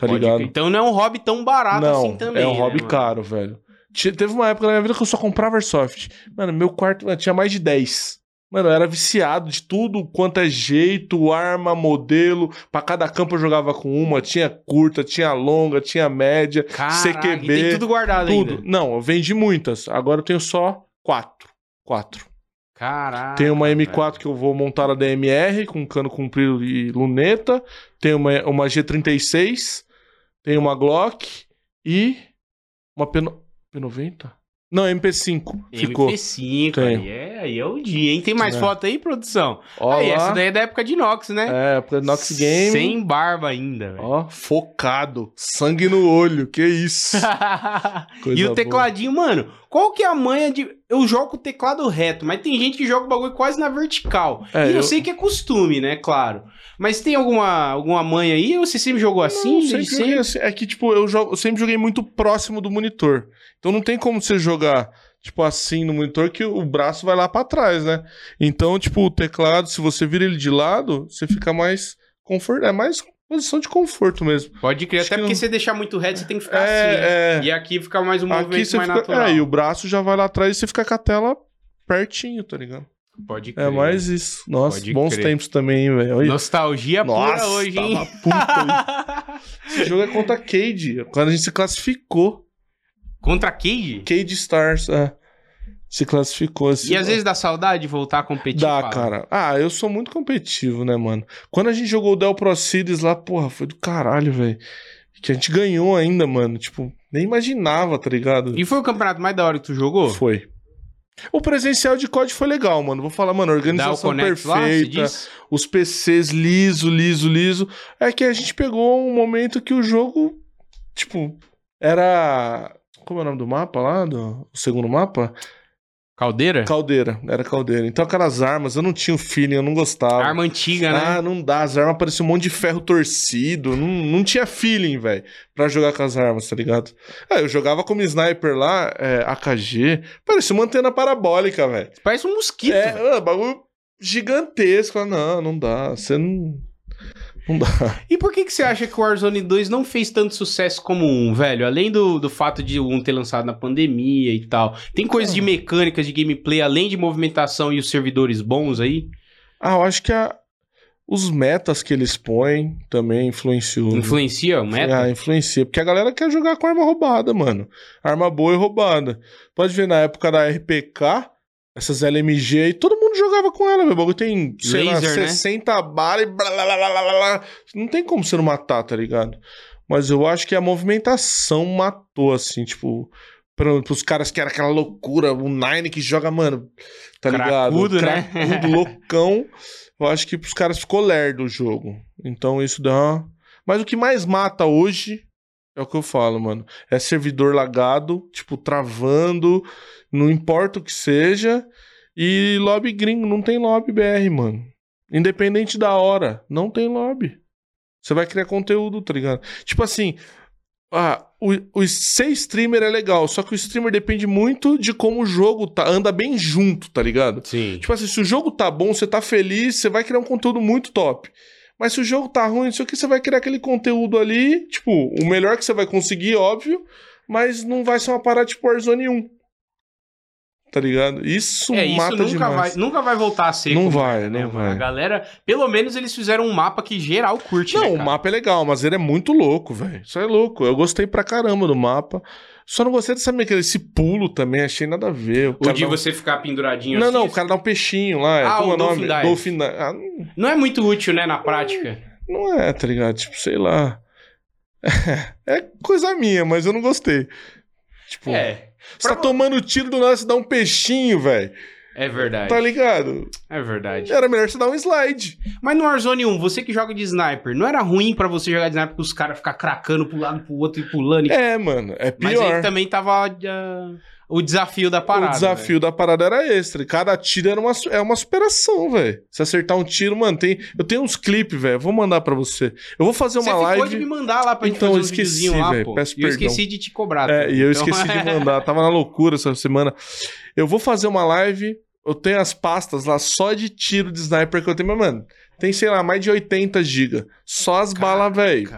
Tá Pode ligado? crer. Então não é um hobby tão barato Não, assim também. é um né, hobby mano? caro, velho. Te- Teve uma época na minha vida que eu só comprava Airsoft. Mano, meu quarto mano, tinha mais de 10. Mano, eu era viciado de tudo quanto é jeito, arma, modelo. Pra cada campo eu jogava com uma. Tinha curta, tinha longa, tinha média, Caraca, CQB. tem tudo guardado tudo. ainda. Não, eu vendi muitas. Agora eu tenho só quatro. Quatro. Caraca. Tem uma M4 velho. que eu vou montar a DMR com cano comprido e luneta. Tem uma, uma G36. Tem uma Glock. E uma P, P90? Não, MP5. Ficou. MP5, Tem. aí é aí é o dia, hein? Tem mais É. foto aí, produção? Ó aí, lá. essa daí é da época de Nox, né? É, época do Nox Game. Sem barba ainda, velho. Ó, focado. Sangue no olho, que isso. E o boa. tecladinho, mano, qual que é a manha de. Eu jogo o teclado reto, mas tem gente que joga o bagulho quase na vertical. É, e eu, eu- sei que é costume, né? Claro. Mas tem alguma, alguma manha aí? Ou você sempre jogou assim? Não, sempre joguei assim. É que, tipo, eu, jogo, eu sempre joguei muito próximo do monitor. Então não tem como você jogar, tipo, assim no monitor que o braço vai lá pra trás, né? Então, tipo, o teclado, se você vira ele de lado, você fica mais conforto. É mais posição de conforto mesmo. Pode crer, Acho até que porque não- você deixar muito reto, você tem que ficar assim. né? É, é. E aqui fica mais um movimento Aqui você mais fica. natural. É, e o braço já vai lá atrás e você fica com a tela pertinho, tá ligado? Pode crer. É mais isso. Nossa, Pode bons crer. tempos também, hein, velho. Nostalgia Nossa, pura hoje, hein? puta, Esse jogo é contra a Cade. Quando a gente se classificou. Contra Cade? Cade Stars, é. Se classificou. assim. E às vezes dá saudade de voltar a competir. Dá, fala. cara. Ah, eu sou muito competitivo, né, mano? Quando a gente jogou o Del Pro Series lá, porra, foi do caralho, velho. Que a gente ganhou ainda, mano. Tipo, nem imaginava, tá ligado? E foi o campeonato mais da hora que tu jogou? Foi. O presencial de COD foi legal, mano. Vou falar, mano, organização lá, perfeita. diz? os PCs liso, liso, liso. É que a gente pegou um momento que o jogo, tipo, era. Como é o nome do mapa lá? Do o segundo mapa? Caldeira? Caldeira, era caldeira. Então aquelas armas, eu não tinha o feeling, eu não gostava. Arma antiga, né? Ah, não dá. As armas pareciam um monte de ferro torcido. Não, não tinha feeling, velho, pra jogar com as armas, tá ligado? Ah, eu jogava como sniper lá, é, AKG. Parecia uma antena parabólica, velho. Parece um mosquito. É, ah, bagulho gigantesco. Não, não dá. Você não. Não dá. E por que, que você acha que o Warzone 2 não fez tanto sucesso como um, velho? Além do, do fato de um ter lançado na pandemia e tal. Tem coisas de mecânicas, de gameplay, além de movimentação e os servidores bons aí? Ah, eu acho que a- os metas que eles põem também influenciou. Influencia o meta? Ah, influencia. Porque a galera quer jogar com arma roubada, mano. Arma boa e roubada. Pode ver na época da RPK, essas LMG aí, todo mundo jogava com ela, meu. O bagulho tem, sei lá, Laser, né? 60 balas e blá, blá, blá, blá, blá, blá. Não tem como você não matar, tá ligado? Mas eu acho que a movimentação matou, assim, tipo. Pra, pros caras que era aquela loucura, o Nine que joga, mano, tá Cracudo, ligado? né? Cracudo, loucão. Eu acho que pros caras ficou lerdo o jogo. Então isso dá uma... Mas o que mais mata hoje é o que eu falo, mano. É servidor lagado, tipo, travando, não importa o que seja. E lobby gringo, não tem lobby BR, mano. Independente da hora, não tem lobby. Você vai criar conteúdo, tá ligado? Tipo assim, ah, o, o ser streamer é legal, só que o streamer depende muito de como o jogo tá, anda bem junto, tá ligado? Sim. Tipo assim, se o jogo tá bom, você tá feliz, você vai criar um conteúdo muito top. Mas se o jogo tá ruim, isso aqui você vai criar aquele conteúdo ali, tipo, o melhor que você vai conseguir, óbvio, mas não vai ser uma parada tipo Warzone 1. Tá ligado? Isso É, isso mata nunca demais. vai, nunca vai voltar a ser Não vai, né, não vai. A galera, pelo menos eles fizeram um mapa que geral curte, Não, né, o mapa é legal, mas ele é muito louco, velho. Isso é louco. Eu gostei pra caramba do mapa. Só não gostei dessa mecânica. Esse pulo também, achei nada a ver. O O de um- você ficar penduradinho Não, assim, não, o cara dá um peixinho lá. Ah, como o é nome? Dive. Dolphin Dive. Ah, não- não é muito útil, né, na prática. não é, tá ligado? Tipo, sei lá. É coisa minha, mas eu não gostei. Tipo, É, você tá tomando tiro do nada, você dá um peixinho, velho. É verdade. Tá ligado? É verdade. Era melhor você dar um slide. Mas no Warzone 1, você que joga de sniper, não era ruim pra você jogar de sniper com os caras ficar cracando pro lado pro outro e pulando? E... É, mano, é Mas pior. aí também tava ah, o desafio da parada. o desafio da parada era extra. Cada tiro era uma, é uma superação, velho. Se acertar um tiro, mano, tem, eu tenho uns clipes, velho. Vou mandar pra você. Eu vou fazer Você uma ficou live. de me mandar lá pra gente Então, fazer uns esqueci, lá, velho, pô. peço e eu perdão. esqueci de te cobrar. É, também. e eu Então- esqueci de mandar. Tava na loucura essa semana. Eu vou fazer uma live. Eu tenho as pastas lá só de tiro de sniper que eu tenho, mas, mano, tem, sei lá, mais de 80 GB. Só as balas, velho.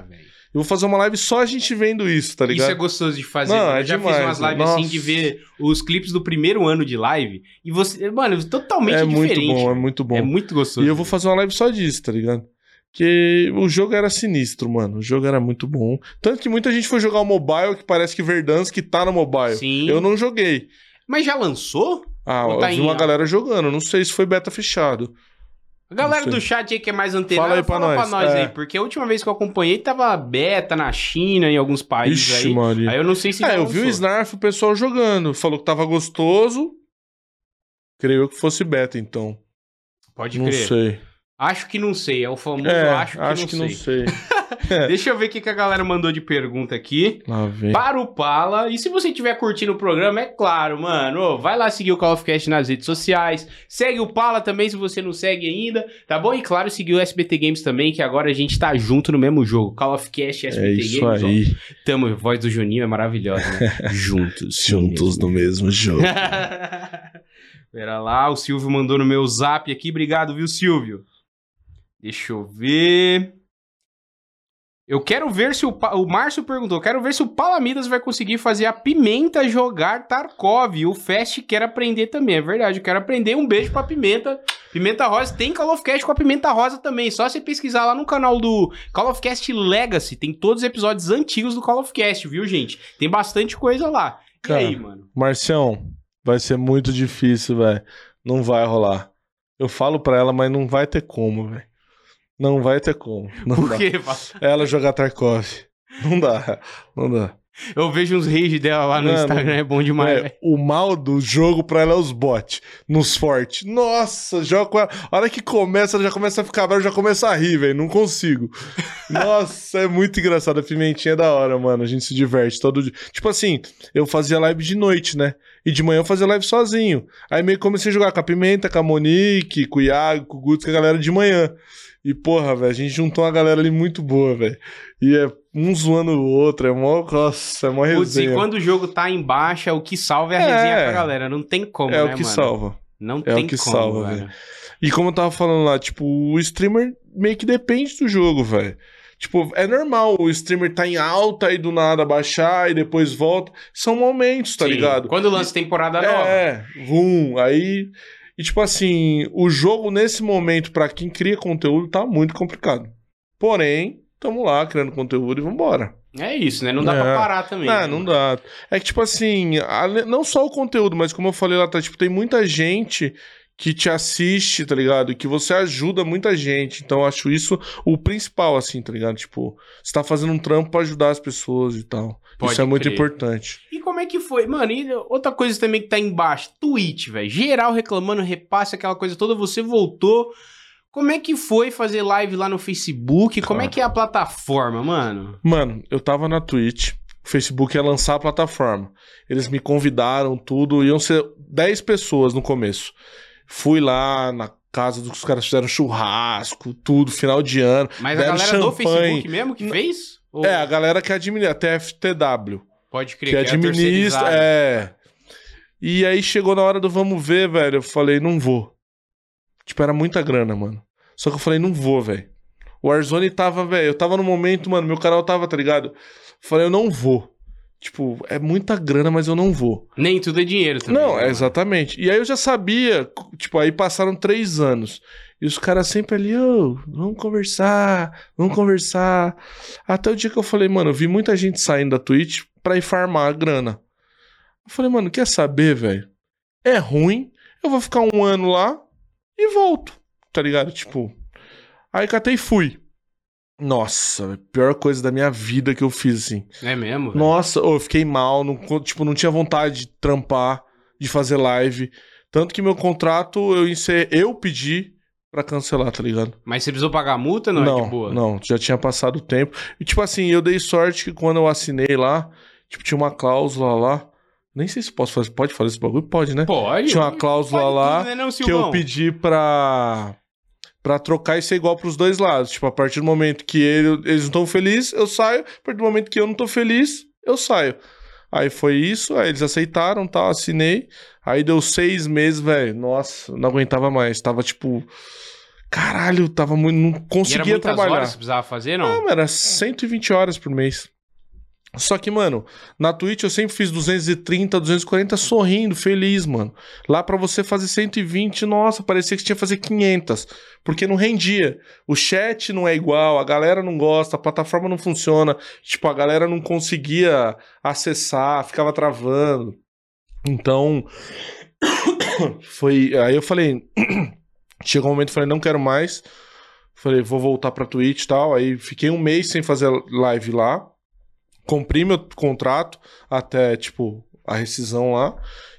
Eu vou fazer uma live só a gente vendo isso, tá ligado? Isso é gostoso de fazer. Não, mano. é eu já demais, fiz umas lives assim nossa. de ver os clipes do primeiro ano de live. E você, mano, totalmente É muito diferente. bom, é muito bom. É muito gostoso. E eu vou fazer uma live só disso, tá ligado? Porque o jogo era sinistro, mano. O jogo era muito bom. Tanto que muita gente foi jogar o mobile, que parece que Verdansk tá no mobile. Sim. Eu não joguei. Mas já lançou? Ah, eu vi uma galera jogando. Não sei se foi beta fechado. A galera Não sei. do chat aí que é mais antenada, Fala aí pra fala pra nós, nós é. aí. Porque a última vez que eu acompanhei tava beta na China, em alguns países Ixi, aí. Maria. Aí eu não sei se É, eu vi o. Snarf, o pessoal jogando. Falou que tava gostoso. Creio que fosse beta, então. Pode não crer. sei. Acho que não sei, é o famoso É, acho que não sei. É. Deixa eu ver o que que a galera mandou de pergunta aqui. Lá vem. Para o Pala. E se você estiver curtindo o programa, é claro, mano. vai lá seguir o Call of Cast nas redes sociais. Segue o Pala também, se você não segue ainda. Tá bom? E claro, seguir o SBT Games também, que agora a gente tá junto no mesmo jogo. Call of Cast e SBT É isso Games. ó. aí. Tamo, voz do Juninho é maravilhosa, né? Juntos. Juntos no mesmo jogo. Pera lá, o Silvio mandou no meu zap aqui. Obrigado, viu, Silvio? Deixa eu ver. Eu quero ver se o. Pa- O Márcio perguntou: quero ver se o Palamidas vai conseguir fazer a Pimenta jogar Tarkov. E o Fast quer aprender também. É verdade, eu quero aprender. Um beijo pra Pimenta. Pimenta Rosa. Tem Call of Cast com a Pimenta Rosa também. Só você pesquisar lá no canal do Call of Cast Legacy. Tem todos os episódios antigos do Call of Cast, viu, gente? Tem bastante coisa lá. Cara, e aí, mano? Marcião, vai ser muito difícil, velho. Não vai rolar. Eu falo pra ela, mas não vai ter como, velho. Não vai ter como. Não Por dá. quê? Ela jogar Tarkov. Não dá. Não dá. Eu vejo uns rage dela lá no Mano, Instagram, é bom demais, É, o mal do jogo pra ela é os bots. Nos fortes. Nossa, joga com ela. A hora que começa, ela já começa a ficar brava, já começa a rir, velho. Não consigo. Nossa, é muito engraçado. A pimentinha é da hora, mano. A gente se diverte todo dia. Tipo assim, eu fazia live de noite, né? E de manhã eu fazia live sozinho. Aí meio que comecei a jogar com a Pimenta, com a Monique, com o Iago, com o Guts, com a galera de manhã. E, porra, velho, a gente juntou uma galera ali muito boa, velho. E é um zoando o outro, é mó. Nossa, é mó Putz, e resenha. quando o jogo tá em baixa, o que salva é a É. resenha pra galera. Não tem como, é né, o que mano? salva. Não É tem o que como, salva, velho. E como eu tava falando lá, tipo, o streamer meio que depende do jogo, velho. Tipo, é normal o streamer tá em alta e do nada baixar e depois volta. São momentos, tá Sim. ligado? Quando lança temporada nova. É, vum, aí. E tipo assim, o jogo nesse momento, pra quem cria conteúdo, tá muito complicado. Porém, tamo lá criando conteúdo e vambora. É isso, né? Não dá É. pra parar também. Não, né, não dá. É que, tipo assim, não só o conteúdo, mas como eu falei lá atrás, tipo, tem muita gente que te assiste, tá ligado? Que você ajuda muita gente. Então, eu acho isso o principal, assim, tá ligado? Tipo, você tá fazendo um trampo pra ajudar as pessoas e tal. Pode isso é muito crer. importante. E como é que foi? Mano, e outra coisa também que tá embaixo, Twitch, velho. Geral reclamando, repasse, aquela coisa toda, você voltou. Como é que foi fazer live lá no Facebook? Como é que é a plataforma, mano? Mano, eu tava na Twitch, o Facebook ia lançar a plataforma. Eles me convidaram, tudo, iam ser 10 pessoas no começo. Fui lá na casa dos caras fizeram churrasco, tudo, final de ano. Mas a galera do champanhe. Facebook mesmo que fez? Ou- É, a galera que administra, até FTW, Pode crer, que é administra, terceirizado. é. E aí chegou na hora do vamos ver, velho, eu falei, não vou. Tipo, era muita grana, mano. Só que eu falei, não vou, velho. O Warzone tava, velho, eu tava no momento, mano, meu canal tava, tá ligado? Eu falei, eu não vou. Tipo, é muita grana, mas eu não vou. Nem tudo é dinheiro também. Não, né, exatamente. E aí eu já sabia, tipo, aí passaram três anos. E os caras sempre ali, ô, vamos conversar, vamos conversar. Até o dia que eu falei, mano, eu vi muita gente saindo da Twitch pra ir farmar a grana. Eu falei, mano, quer saber, velho? É ruim, eu vou ficar um ano lá e volto, tá ligado? Tipo, aí catei e fui. Nossa, pior coisa da minha vida que eu fiz, assim. É mesmo? velho? Nossa, eu fiquei mal, não, tipo, não tinha vontade de trampar, de fazer live. Tanto que meu contrato eu eu pedi pra cancelar, tá ligado? Mas você precisou pagar a multa? Não, é de boa. não, já tinha passado o tempo. E tipo assim, eu dei sorte que quando eu assinei lá, tipo, tinha uma cláusula lá. Nem sei se posso fazer, pode fazer esse bagulho? Pode, né? Pode. Tinha uma cláusula lá tudo, né, não, que eu pedi pra, pra trocar e ser igual pros dois lados. Tipo, a partir do momento que ele- eles não estão felizes, eu saio. A partir do momento que eu não tô feliz, eu saio. Aí foi isso, aí eles aceitaram, tal, assinei. Aí deu seis meses, velho. Nossa, não aguentava mais. Tava tipo. Caralho, tava muito. Não E era conseguia trabalhar. horas que precisava fazer, não? Não, era 120 horas por mês. Só que, mano, na Twitch eu sempre fiz 230, 240 sorrindo, feliz, mano. Lá pra você fazer 120, nossa, parecia que tinha que fazer 500, porque não rendia. O chat não é igual, a galera não gosta, a plataforma não funciona. Tipo, a galera não conseguia acessar, ficava travando. Então, foi. Aí eu falei. Chegou um momento falei, não quero mais. Falei, vou voltar pra Twitch e tal. Aí fiquei um mês sem fazer live lá. Cumpri meu contrato até, tipo, a rescisão lá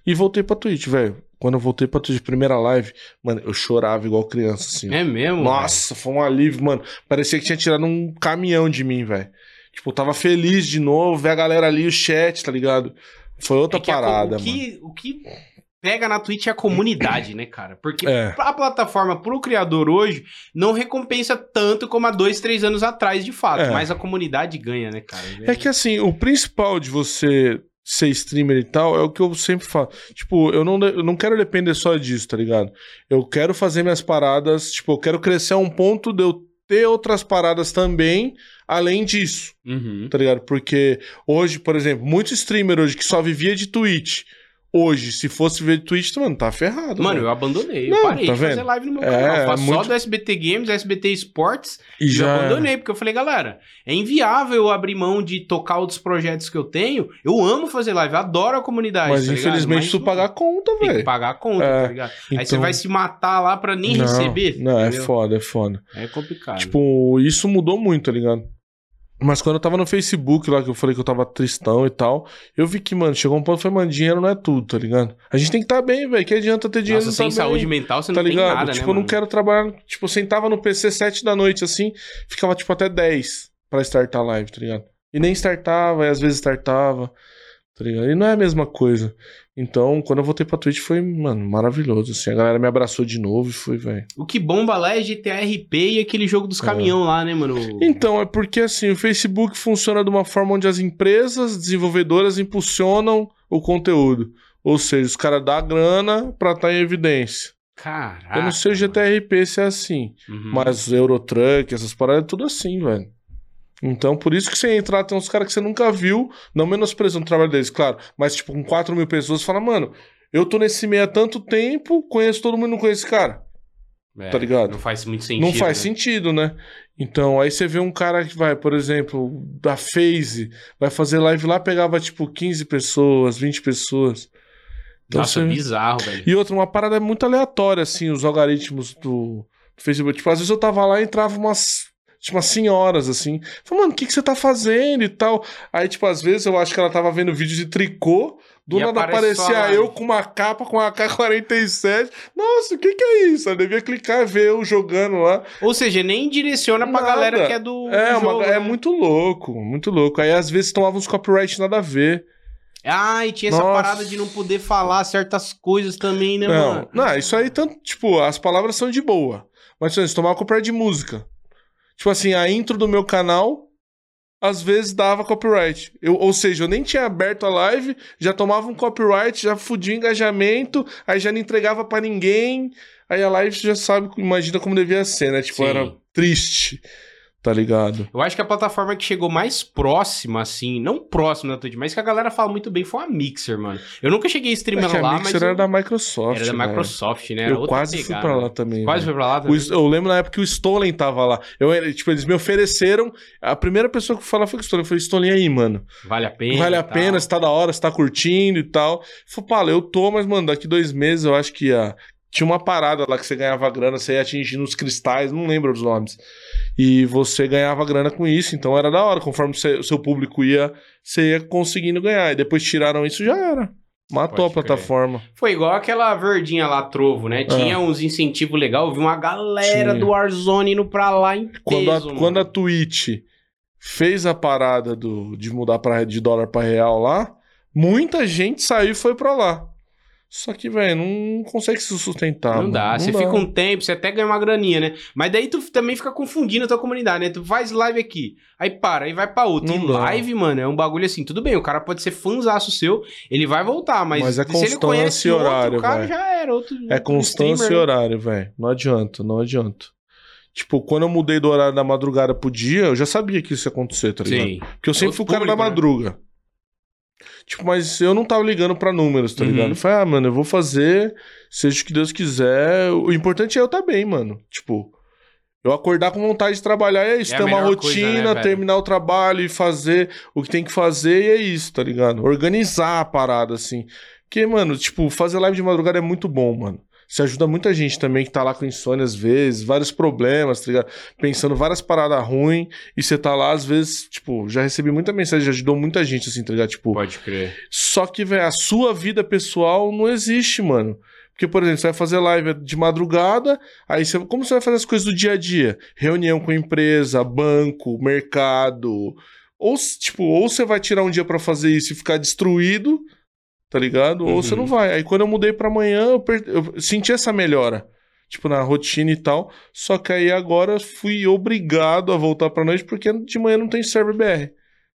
e voltei pra Twitch, velho. Quando eu voltei pra Twitch, primeira live, mano, eu chorava igual criança, assim. É mesmo? Nossa, foi um alívio, mano. Parecia que tinha tirado um caminhão de mim, velho. Tipo, eu tava feliz de novo, ver a galera ali, o chat, tá ligado? Foi outra É que a parada, o que, o que pega na Twitch é a comunidade, né, cara? Porque É. a plataforma pro criador hoje não recompensa tanto como há dois, três anos atrás, de fato. É. Mas a comunidade ganha, né, cara? É que assim, o principal de você ser streamer e tal é o que eu sempre falo. Tipo, eu não, eu não quero depender só disso, tá ligado? Eu quero fazer minhas paradas, tipo, eu quero crescer a um ponto de eu ter outras paradas também, além disso, Uhum. tá ligado? Porque hoje, por exemplo, muitos streamer hoje que só vivia de Twitch, hoje, se fosse de Twitch, mano, tá ferrado. Mano, velho. eu abandonei. Não, eu parei tá de fazer vendo? live no meu É, canal. Eu faço só muito- do SBT Games, SBT Esportes. e já eu abandonei, porque eu falei, galera, é inviável eu abrir mão de tocar outros projetos que eu tenho. Eu amo fazer live, adoro a comunidade. Mas tá infelizmente Mas tu pagar a conta, Tem que velho. pagar a conta, É, tá ligado? Aí você Então- vai se matar lá pra nem Não, receber. Não, é entendeu? foda, é foda. É complicado. Tipo, isso mudou muito, tá ligado? Mas quando eu tava no Facebook lá, que eu falei que eu tava tristão e tal, eu vi que, mano, chegou um ponto e falei, mano, dinheiro não é tudo, tá ligado? A gente tem que estar tá bem, velho. Que adianta ter dinheiro Nossa, sem tá saúde bem, mental você tá não tem ligado? nada, tipo, né, eu não quero trabalhar. Tipo, eu sentava no PC 7 da noite, assim, ficava, tipo, até 10 pra startar a live, tá ligado? E nem startava, e às vezes startava, tá ligado? E não é a mesma coisa. Então, quando eu voltei pra Twitch, foi, mano, maravilhoso, assim. A galera me abraçou de novo e foi, velho. O que bomba lá é GTA RP e aquele jogo dos É. caminhão lá, né, mano? Então, é porque assim, o Facebook funciona de uma forma onde as empresas desenvolvedoras impulsionam o conteúdo. Ou seja, os caras dão grana pra estar em evidência. Caraca. Eu não sei o GTRP se é assim. Uhum. mas Eurotruck, essas paradas é tudo assim, velho. Então, por isso que você entra lá, tem uns caras que você nunca viu, não menosprezando o trabalho deles, claro, mas tipo, com 4 mil pessoas, fala, mano, eu tô nesse meio há tanto tempo, conheço todo mundo, não conheço esse cara. É, tá ligado? Não faz muito sentido. Não faz né? sentido, né? Então, aí você vê um cara que vai, por exemplo, da FaZe, vai fazer live lá, pegava tipo 15 pessoas, 20 pessoas. Então, Nossa, você- bizarro, velho. E outra, uma parada muito aleatória, assim, os algoritmos do Facebook. Tipo, às vezes eu tava lá e entrava umas. Tipo, umas senhoras, assim. Falei, mano, o que, que você tá fazendo e tal? Aí, tipo, às vezes eu acho que ela tava vendo vídeo de tricô. Do E nada aparecia eu com uma capa com a AK-47. Nossa, o que que é isso? Eu devia clicar e ver eu jogando lá. Ou seja, nem direciona pra Nada. galera que é do. É, do uma- jogo, é né? muito louco, muito louco. Aí às vezes tomava uns copyright nada a ver. Ah, e tinha essa Nossa. parada de não poder falar certas coisas também, né, Não, mano? não, isso aí tanto, tipo, as palavras são de boa. Mas se você tomar copyright de música. Tipo assim, a intro do meu canal às vezes dava copyright. Eu, ou seja, eu nem tinha aberto a live, já tomava um copyright, já fudia o engajamento, aí já não entregava pra ninguém. Aí a live você já sabe, imagina como devia ser, né? Tipo, Sim. era triste. Tá ligado? Eu acho que a plataforma que chegou mais próxima, assim, não próxima da Twitch, mas que a galera fala muito bem foi a Mixer, mano. Eu nunca cheguei a É streamar a lá, Mixer mas. era da Microsoft. Era da né? Microsoft, né? Era Eu quase fui pegada. pra lá também. Quase velho. foi pra lá O também? S- eu lembro na época que o Stolen tava lá. Eu, tipo, eles me ofereceram. A primeira pessoa que falou foi o Stolen. Eu falei, Stolen aí, mano. Vale a pena. vale a pena, se tá da hora, se tá curtindo e tal. Eu falei, Paulo, eu tô, mas, mano, daqui dois meses eu acho que ia. Tinha uma parada lá que você ganhava grana, você ia atingindo os cristais, não lembro os nomes. E você ganhava grana com isso, então era da hora. Conforme você- o seu público ia, você ia conseguindo ganhar. E depois tiraram isso, já era. Matou Pode a plataforma. Foi igual aquela verdinha lá, Trovo, né? Tinha uns incentivos legais. Eu vi uma galera. Tinha. do Warzone indo pra lá em Quando, peso, a, mano. quando a Twitch fez a parada do, de mudar pra, de dólar pra real lá, muita gente saiu e foi pra lá. Só que, velho, não consegue se sustentar. Não mano. dá, você dá. fica um tempo, você até ganha uma graninha, né? Mas daí tu também fica confundindo a tua comunidade, né? Tu faz live aqui, aí para, aí vai pra outra. Não e dá. live, mano, é um bagulho assim, tudo bem, o cara pode ser fãzaço seu, ele vai voltar, mas, Mas é se ele conhece e outro horário, cara, já era. Outro, É constância e né? horário, velho. Não adianta, não adianta. Tipo, quando eu mudei do horário da madrugada pro dia, eu já sabia que isso ia acontecer, tá ligado? Sim. Porque eu sempre outro fui o cara da público, né? Tipo, mas eu não tava ligando pra números, tá Uhum. ligado? Eu falei, ah, mano, eu vou fazer, seja o que Deus quiser. O importante é eu estar bem, mano. Tipo, eu acordar com vontade de trabalhar é isso. É ter uma melhor coisa, rotina, né, terminar o trabalho e fazer o que tem que fazer e é isso, tá ligado? Organizar a parada, assim. Porque, mano, tipo, fazer live de madrugada é muito bom, mano. Você ajuda muita gente também que tá lá com insônia às vezes, vários problemas, tá ligado? Pensando várias paradas ruins, e você tá lá, às vezes, tipo, já recebi muita mensagem, já ajudou muita gente, assim, tá ligado? Tipo, Pode crer. só que, velho, a sua vida pessoal não existe, mano. Porque, por exemplo, você vai fazer live de madrugada, aí você, como você vai fazer as coisas do dia a dia? Reunião com empresa, banco, mercado. Ou, tipo, ou você vai tirar um dia pra fazer isso e ficar destruído, tá ligado? Ou você Uhum. não vai. Aí quando eu mudei pra manhã, eu, per- eu senti essa melhora. Tipo, na rotina e tal. Só que aí agora fui obrigado a voltar pra noite porque de manhã não tem server BR.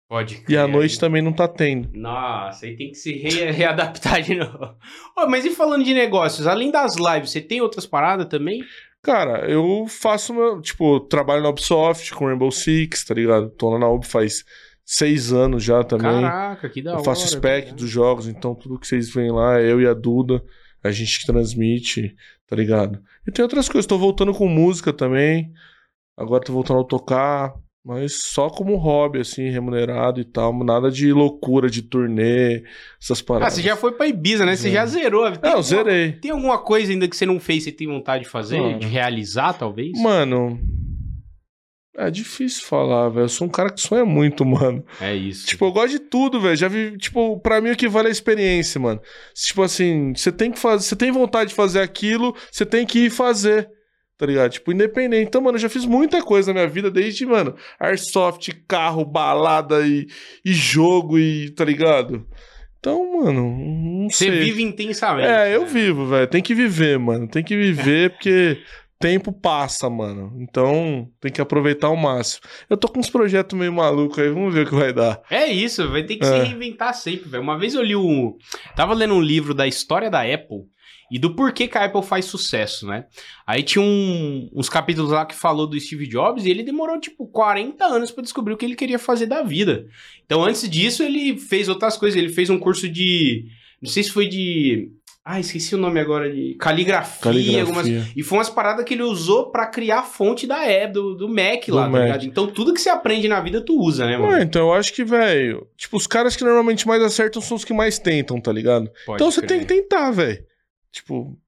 Pode E crer. à noite também não tá tendo. Nossa, aí tem que se re- readaptar de novo. Ô, mas e falando de negócios, além das lives, você tem outras paradas também? Cara, eu faço meu. Tipo, trabalho na Ubisoft com Rainbow Six, tá ligado? Tô lá na Ubi faz seis anos já também. Caraca, que da hora. eu faço spec velho. dos jogos, então tudo que vocês veem lá, eu e a Duda, a gente que transmite, tá ligado? E tem outras coisas, tô voltando com música também. Agora tô voltando a tocar, mas só como hobby, assim, remunerado e tal. Nada de loucura, de turnê, essas Ah, paradas. você já foi pra Ibiza, né? Você já zerou. Tem É, eu alguma- zerei. Tem alguma coisa ainda que você não fez e tem vontade de fazer? Mano. De realizar, talvez? Mano. É difícil falar, velho. Eu sou um cara que sonha muito, mano. É isso. Tipo, eu gosto de tudo, velho. Já vi, tipo, pra mim o que vale é a experiência, mano. Tipo assim, você tem que fazer, você tem vontade de fazer aquilo, você tem que ir fazer. Tá ligado? Tipo, independente. Então, mano, eu já fiz muita coisa na minha vida, desde, mano, airsoft, carro, balada e, e jogo e, tá ligado? Então, mano, não você sei. vive intensamente. É, eu né? vivo, velho. Tem que viver, mano. Tem que viver porque tempo passa, mano. Então tem que aproveitar ao máximo. Eu tô com uns projetos meio malucos aí, vamos ver o que vai dar. É isso, vai ter que É. se reinventar sempre, velho. Uma vez eu li um. Tava lendo um livro da história da Apple e do porquê que a Apple faz sucesso, né? Aí tinha um- uns capítulos lá que falou do Steve Jobs e ele demorou, tipo, 40 anos pra descobrir o que ele queria fazer da vida. Então, antes disso, ele fez outras coisas. Ele fez um curso de. Não sei se foi de. Ah, esqueci o nome agora de. Caligrafia, Caligrafia. algumas. E foi umas paradas que ele usou pra criar a fonte da Apple, do, do Mac Do lá, tá Mac. ligado? Então, tudo que você aprende na vida, tu usa, né, mano? Mano, então eu acho que, velho, tipo, os caras que normalmente mais acertam são os que mais tentam, tá ligado? Pode então você crer. tem que tentar, velho. Tipo,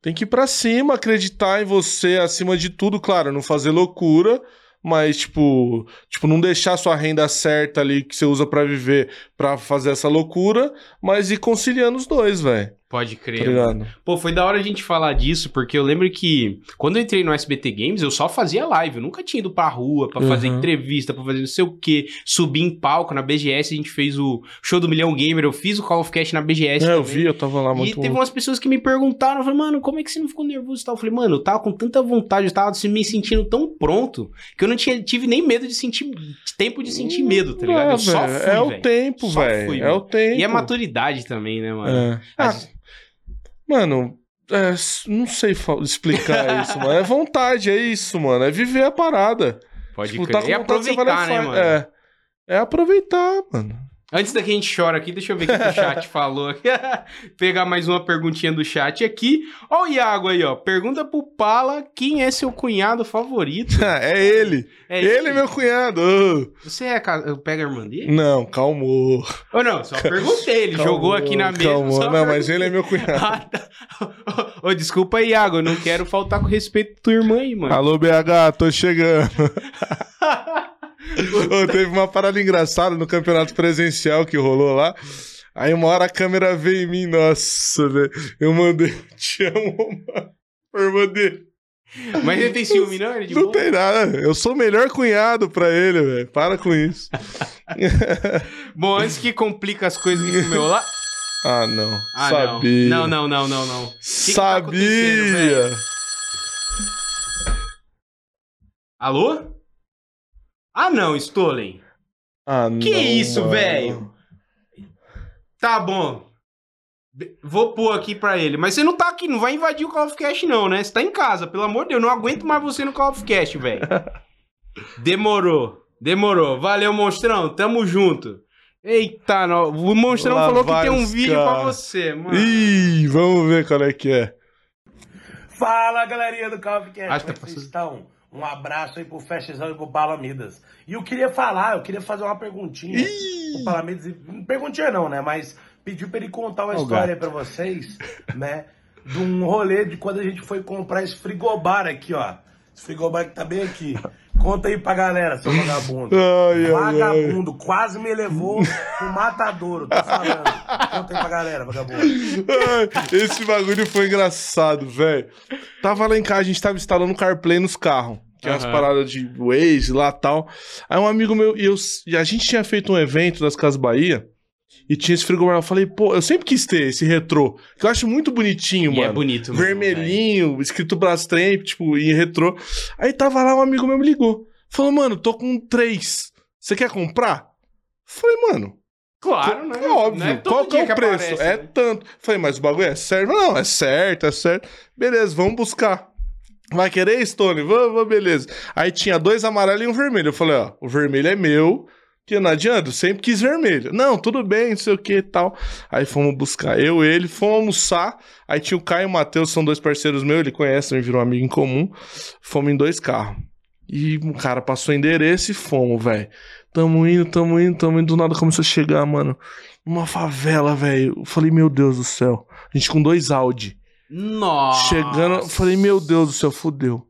tem que ir pra cima, acreditar em você acima de tudo, claro, não fazer loucura, mas tipo, tipo não deixar sua renda certa ali que você usa pra viver pra fazer essa loucura, mas ir conciliando os dois, velho. Pode crer. Pô, foi da hora a gente falar disso, porque eu lembro que quando eu entrei no SBT Games, eu só fazia live. Eu nunca tinha ido pra rua pra fazer Uhum. entrevista, pra fazer não sei o quê. Subir em palco. Na BGS a gente fez o show do Milhão Gamer. Eu fiz o Call of Cast na BGS. É, eu também. vi, eu tava lá E muito. teve umas pessoas que me perguntaram, eu falei, mano, como é que você não ficou nervoso e tal? Eu falei, mano, eu tava com tanta vontade, eu tava me sentindo tão pronto, que eu não tinha, tive nem medo de sentir, tempo de sentir medo, tá ligado? Eu só velho, fui, É o velho. tempo, Só velho. É mano. o tempo. E a maturidade também, né, mano? É. Ah, Às- Mano, é, não sei explicar isso, mano. É vontade, é isso, mano. É viver a parada. Pode Tipo, crer. tá e aproveitar, né, mano? É. É aproveitar, mano. Antes da que a gente chora aqui, deixa eu ver o que o chat falou. aqui. Pegar mais uma perguntinha do chat aqui. Ó o Iago aí, ó. Pergunta pro Pala quem é seu cunhado favorito. é ele. É ele é meu cunhado. Você é ca- pega a irmã dele? Não, calmou. Ou não, só perguntei. Ele Calmou, jogou aqui na mesa. calmou. Não, mas ele é meu cunhado. Ah, tá. Ô, desculpa aí, Iago. Eu não quero faltar com respeito à tua irmã aí, mano. Alô, BH, tô chegando. Ô, teve uma parada engraçada no campeonato presencial que rolou lá. Aí uma hora a câmera veio em mim, nossa, velho. Eu mandei, te amo, mano. Eu mandei. Mas ele tem ciúme, não? Ele de Não boa? tem nada. Eu sou o melhor cunhado pra ele, velho. Para com isso. Bom, antes que complica as coisas aqui pro meu lado. Ah, não. Ah, Sabia. não. Não, não, não, não, que tá acontecendo, Sabia. Alô? Ah, não, Stolen. ah, Que não, isso, velho? Tá bom. Vou pôr aqui pra ele. Mas você não tá aqui, não vai invadir o Call of Cast, não, né? Você tá em casa, pelo amor de Deus. Não aguento mais você no Call of Cast, velho. Demorou. Demorou. Valeu, monstrão. Tamo junto. Eita, no... o monstrão Lá falou que tem um vídeo cara. pra você, mano. Ih, vamos ver qual é que é. Fala galerinha do Calvcast, Acho como que tá é passando. estão? Um abraço aí pro Festezão e pro Palamidas. E eu queria falar, eu queria fazer uma perguntinha pro Palamidas. e- Perguntinha não, né? Mas pediu pra ele contar uma Ó o história pra vocês, né? de um rolê de quando a gente foi comprar esse frigobar aqui, ó. Esse frigobar que tá bem aqui. Conta aí pra galera, seu vagabundo. Ai, ai, vagabundo, quase me levou pro matadouro, tô falando. Conta aí pra galera, vagabundo. Ai, Esse bagulho foi engraçado, velho. Tava lá em casa, a gente tava instalando CarPlay nos carros. Que é umas paradas de Waze lá e tal. Aí um amigo meu, e, eu, e a gente tinha feito um evento das Casas Bahia. E tinha esse frigobar. Eu falei, pô, eu sempre quis ter esse retrô. Que eu acho muito bonitinho, E mano. é bonito mesmo, Vermelhinho, escrito Brastemp, tipo, em retrô. Aí tava lá, um amigo meu me ligou. Falou, mano, tô com três. Você quer comprar? Falei, mano, Claro, né? é óbvio. É Qual que é o preço? aparece, é né? tanto. Falei, mas o bagulho é certo? Não, é certo, é certo. Beleza, vamos buscar. Vai querer, Stone? Vamos, vamos, beleza. Aí tinha dois amarelos e um vermelho. Eu falei, ó, o vermelho é meu, que não adianta, sempre quis vermelho. Não, tudo bem, não sei o que e tal. Aí fomos buscar. Eu e ele, fomos almoçar. Aí tinha o Caio e o Matheus, são dois parceiros meus, ele conhece, me virou um amigo em comum. Fomos em dois carros. E o cara passou o endereço e fomos, velho. Tamo indo, tamo indo, tamo indo. Do nada começou a chegar, mano. Uma favela, velho. Eu falei, meu Deus do céu. A gente com dois Audi. Nossa. Chegando, eu falei, meu Deus do céu, fudeu.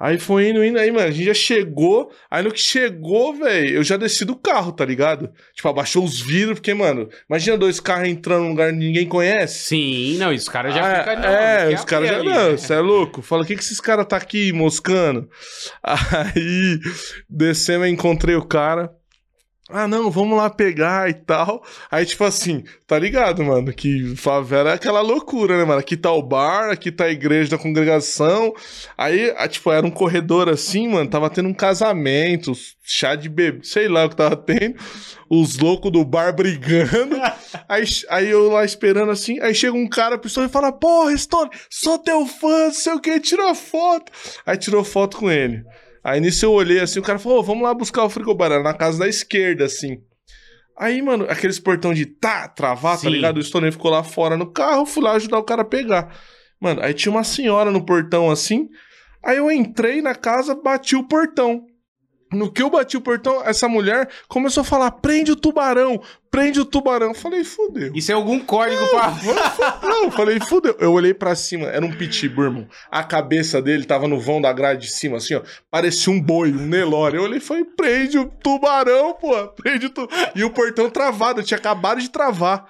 Aí foi indo, indo, aí, mano, a gente já chegou. Aí no que chegou, velho, eu já desci do carro, tá ligado? Tipo, abaixou os vidros, porque, mano, imagina dois carros entrando num lugar que ninguém conhece. Sim, não, os caras já Ah, ficam... não, É, quer os caras já. ali, Não, né? você é louco. Fala, o que, que esses caras tá aqui moscando? Aí, descendo, eu encontrei o cara. Ah, não, vamos lá pegar e tal. Aí, tipo assim, tá ligado, mano? Que favela é aquela loucura, né, mano? Aqui tá o bar, aqui tá a igreja da congregação. Aí, ah, tipo, era um corredor assim, mano. Tava tendo um casamento, chá de bebê, sei lá o que tava tendo. Os loucos do bar brigando. Aí, aí eu lá esperando assim, aí chega um cara, a pessoa e fala: Porra, Stone, sou teu fã, sei o que, tirou foto. Aí tirou foto com ele. Aí nisso eu olhei assim, o cara falou: "Ô, vamos lá buscar o frigobar, era na casa da esquerda, assim. Aí, mano, aqueles portão de tá, travar, tá ligado? O Stone ficou lá fora no carro, fui lá ajudar o cara a pegar. Mano, aí tinha uma senhora no portão assim. Aí eu entrei na casa, bati o portão. No que eu bati o portão, essa mulher começou a falar: prende o tubarão, prende o tubarão. Eu falei, fudeu. Isso é algum código pra... Não, eu falei, fudeu. Eu olhei pra cima, era um pitbull, irmão. A cabeça dele tava no vão da grade de cima, assim, ó. Parecia um boi, um Nelore. Eu olhei e falei, prende o tubarão, pô. Prende o tu... E o portão travado, tinha acabado de travar.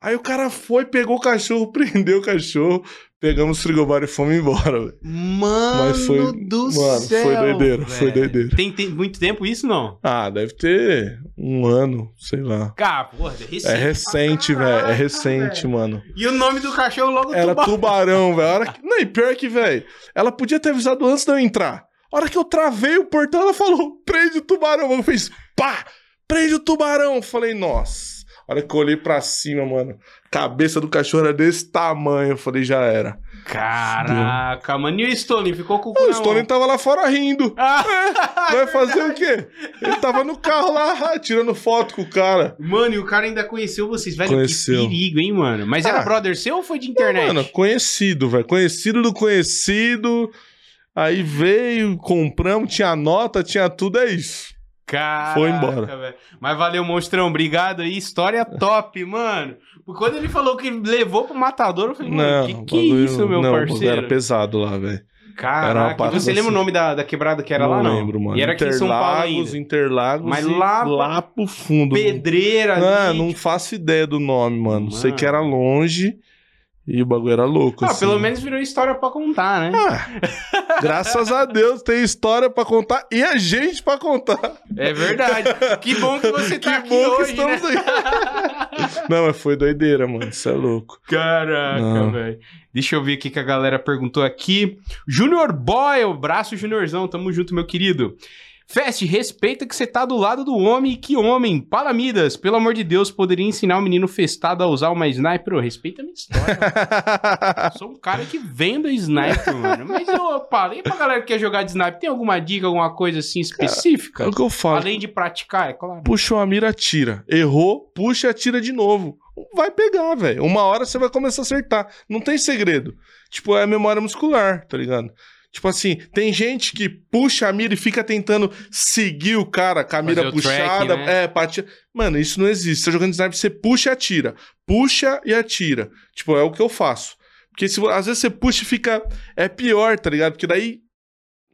Aí o cara foi, pegou o cachorro, prendeu o cachorro, pegamos o frigobar e fomos embora, velho. Mano Mas foi- do mano, céu, foi doideira, foi velho. doideira. Tem, tem muito tempo isso, não? Ah, deve ter um ano, sei lá. Cara, porra, é recente. É recente, velho. É recente, velho. mano. E o nome do cachorro logo Era tubarão. tubarão, velho. Que- Não, e pior que, velho, ela podia ter avisado antes de eu entrar. A hora que eu travei o portão, ela falou: prende o tubarão. Eu fiz, pá, prende o tubarão. Eu falei, nossa. A hora que eu olhei pra cima, mano, cabeça do cachorro era desse tamanho. Eu falei, já era. Caraca, mano. E o Stone ficou com o cu O Stone tava lá fora rindo. Ah, Vai fazer o quê? Ele tava no carro lá, tirando foto com o cara. Mano, e o cara ainda conheceu vocês, velho. Conheceu. Que perigo, hein, mano. Mas era Ah. brother seu ou foi de internet? Mano, conhecido, velho. Conhecido do conhecido. Aí veio, compramos, tinha nota, tinha tudo, é isso. Caraca, Foi embora. velho. Mas valeu, monstrão. Obrigado aí. História top, mano. Porque Quando ele falou que levou pro matador, eu falei, mano, que que é isso, meu não, parceiro? Era pesado lá, velho. Caraca, você lembra assim. o nome da, da quebrada que era não lá, não? lembro, mano. E era aqui em São Paulo Interlagos, ainda. Interlagos. Mas lá- lá pro fundo. Pedreira Ah, ali. não faço ideia do nome, mano. Sei Mano. que era longe e o bagulho era louco. Ah, assim. pelo menos virou história pra contar, né? Ah, graças a Deus tem história pra contar e a gente pra contar. É verdade. Que bom que você tá Que aqui bom que hoje, né? estamos aí. Não, mas foi doideira, mano. Isso é louco. Caraca, velho. Deixa eu ver o que que a galera perguntou aqui. Junior Boy, o braço Juniorzão, tamo junto, meu querido. Fest, respeita que você tá do lado do homem. Que homem? Palamidas, pelo amor de Deus, poderia ensinar o menino festado a usar uma sniper? Ô, respeita a minha história. Sou um cara que vendo sniper, mano. Mas eu falei pra galera que quer jogar de sniper, tem alguma dica, alguma coisa assim específica? É o que eu falo. Além de praticar, é claro. Puxou a mira, atira. Errou, puxa e atira de novo. Vai pegar, velho. Uma hora você vai começar a acertar. Não tem segredo. Tipo, é memória muscular, tá ligado? Tipo assim, tem gente que puxa a mira e fica tentando seguir o cara com a mira o track, puxada. né? É, atirar. Mano, isso não existe. Você tá jogando sniper, você puxa e atira. Puxa e atira. Tipo, é o que eu faço. Porque se, às vezes você puxa e fica. É pior, tá ligado? Porque daí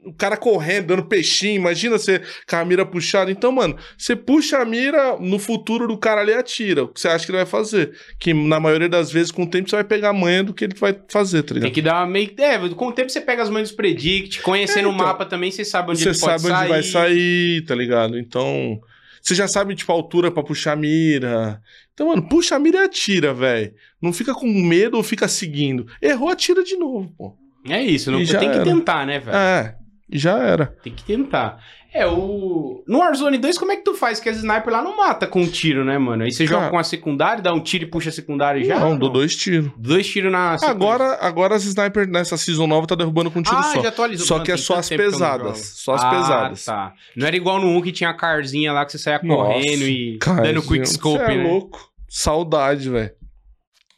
o cara correndo, dando peixinho, imagina você com a mira puxada. Então, mano, você puxa a mira, no futuro do cara ali atira. O que você acha que ele vai fazer? Que na maioria das vezes, com o tempo, você vai pegar a manha do que ele vai fazer, tá ligado? Tem que dar uma meio. É, com o tempo você pega as manhas dos predict, conhecendo É, o então, mapa também, você sabe onde Você ele sabe onde sair. vai sair, tá ligado? Então. Você já sabe, tipo, a altura pra puxar a mira. Então, mano, puxa a mira e atira, velho. Não fica com medo ou fica seguindo. Errou, atira de novo, pô. É isso, não E tem que era. tentar, né, velho? É, já era. Tem que tentar. É, o. No Warzone 2, como é que tu faz? Que as sniper lá não mata com um tiro, né, mano? Aí você joga Cara- com a secundária, dá um tiro e puxa a secundária e já? não, dou dois tiros. Dois tiros na sequência. Agora, agora as sniper nessa season nova tá derrubando com um tiro ah, só. já atualizou. Só que é só as não pesadas. Só as ah, pesadas. tá. Não era igual no 1 que tinha a carzinha lá que você saia Nossa, correndo e Cara, dando quick scope, Você é né? louco. Saudade, velho.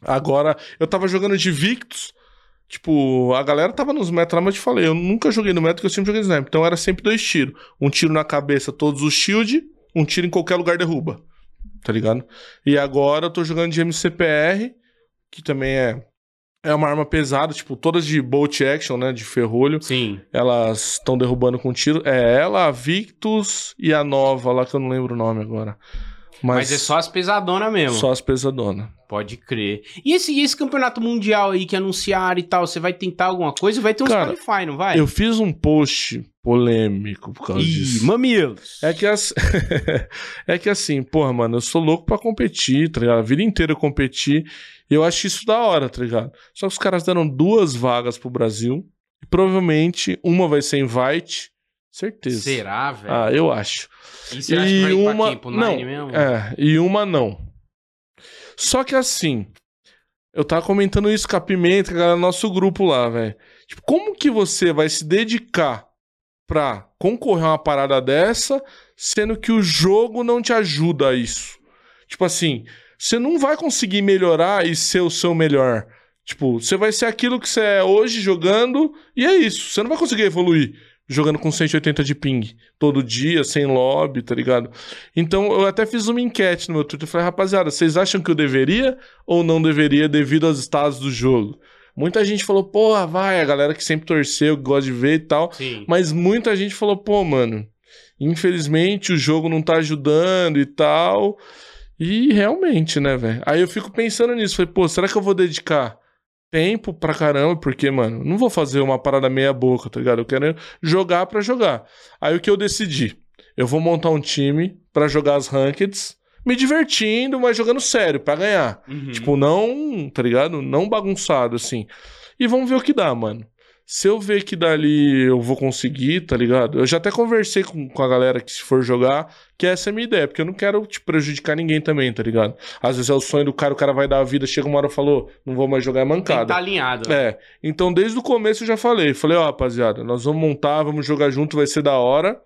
Agora, eu tava jogando de Victus. Tipo, a galera tava nos metros lá, mas eu te falei, eu nunca joguei no metro, porque eu sempre joguei no sniper. Então era sempre dois tiros. Um tiro na cabeça, todos os shield, um tiro em qualquer lugar derruba. Tá ligado? E agora eu tô jogando de MCPR, que também é, é uma arma pesada, tipo, todas de bolt action, né? De ferrolho. Sim. Elas estão derrubando com tiro. É ela, a Victus e a nova lá, que eu não lembro o nome agora. Mas, é só as pesadonas mesmo. Só as pesadonas. Pode crer. E esse, esse campeonato mundial aí que anunciaram e tal, você vai tentar alguma coisa? Vai ter uns Cara, qualify, não vai? Eu fiz um post polêmico por causa Ih, disso. mamilos. É que, as... é que assim, porra, mano, eu sou louco pra competir, tá ligado? A vida inteira eu competi. E eu acho isso da hora, tá ligado? Só que os caras deram duas vagas pro Brasil. E provavelmente uma vai ser invite. Certeza. Será, velho? Ah, eu acho. e você acha que vai e ir pra uma. quem? Pro não, Nine mesmo? É, e uma não. Só que assim, eu tava comentando isso com a Pimenta, com a galera do nosso grupo lá, velho. Tipo, como que você vai se dedicar pra concorrer a uma parada dessa, sendo que o jogo não te ajuda a isso? Tipo assim, você não vai conseguir melhorar e ser o seu melhor. Tipo, você vai ser aquilo que você é hoje jogando e é isso. Você não vai conseguir evoluir jogando com 180 de ping todo dia, sem lobby, tá ligado? Então eu até fiz uma enquete no meu Twitter. Falei, rapaziada, vocês acham que eu deveria ou não deveria devido aos estados do jogo? Muita gente falou, porra, vai, a galera que sempre torceu, que gosta de ver e tal. Sim. Mas muita gente falou, pô, mano, infelizmente o jogo não tá ajudando e tal. E realmente, né, velho? Aí eu fico pensando nisso. Falei, pô, será que eu vou dedicar tempo pra caramba? Porque, mano, não vou fazer uma parada meia boca, tá ligado? Eu quero jogar pra jogar. Aí o que eu decidi? Eu vou montar um time pra jogar as rankeds, me divertindo, mas jogando sério, pra ganhar. Uhum. Tipo, não, tá ligado? Não bagunçado, assim. E vamos ver o que dá, mano. Se eu ver que dali eu vou conseguir, tá ligado? Eu já até conversei com, com a galera que se for jogar, que essa é a minha ideia, porque eu não quero te prejudicar ninguém também, tá ligado? Às vezes é o sonho do cara, o cara vai dar a vida, chega uma hora e falou, não vou mais jogar é Tem mancada. tá alinhado. né? É, então desde o começo eu já falei, falei, ó, rapaziada, nós vamos montar, vamos jogar junto, vai ser da hora.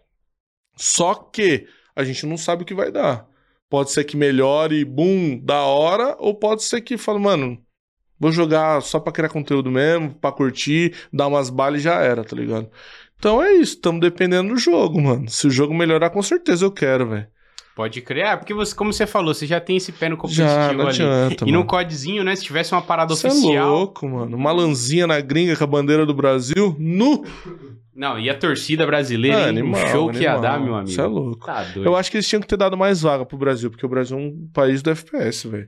Só que a gente não sabe o que vai dar. Pode ser que melhore, boom, da hora, ou pode ser que fala, mano, vou jogar só pra criar conteúdo mesmo, pra curtir, dar umas balas e já era, tá ligado? Então é isso, estamos dependendo do jogo, mano. Se o jogo melhorar, com certeza eu quero, velho. Pode crer. É, porque você, como você falou, você já tem esse pé no competitivo Já, não ali. adianta, E no codezinho, né? Se tivesse uma parada Você é oficial. louco, mano. Uma lanzinha na gringa com a bandeira do Brasil, nu. Não, e a torcida brasileira, É, animal, o show que ia animal. dar, meu amigo. Você é louco. Tá. Eu acho que eles tinham que ter dado mais vaga pro Brasil, porque o Brasil é um país do FPS, velho.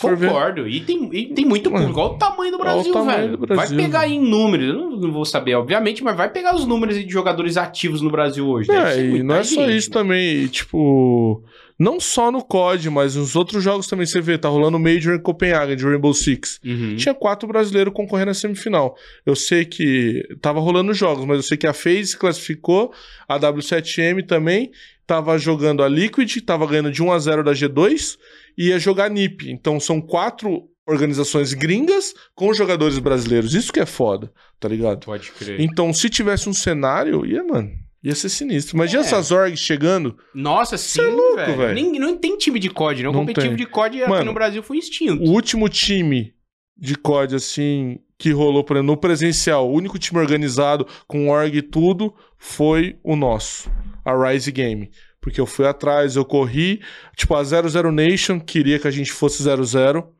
Concordo. E tem, e tem muito público. Olha o tamanho do Brasil, tamanho velho. do Brasil, vai pegar em números. Eu não, não vou saber, obviamente, mas vai pegar os números de jogadores ativos no Brasil hoje. É, e não é só gente, isso também, e, tipo, não só no COD, mas nos outros jogos também você vê, tá rolando o Major em Copenhague de Rainbow Six. Uhum. Tinha quatro brasileiros concorrendo na semifinal. Eu sei que tava rolando jogos, mas eu sei que a FaZe classificou, a W7M também, tava jogando a Liquid, tava ganhando de 1 a 0 da G2 e ia jogar NiP. Então são quatro organizações gringas com jogadores brasileiros. Isso que é foda, tá ligado? Pode crer. Então, se tivesse um cenário, ia, mano, ia ser sinistro. Imagina É. essas orgs chegando. Nossa, sim, Cê é louco, velho. Nem- Não tem time de COD, né? O Não competitivo tem. de COD aqui Mano, no Brasil foi extinto. O último time de COD, assim, que rolou, por exemplo, no presencial, o único time organizado com org e tudo, foi o nosso, a Rise Game. Porque eu fui atrás, eu corri. Tipo, a 00 Nation queria que a gente fosse 00.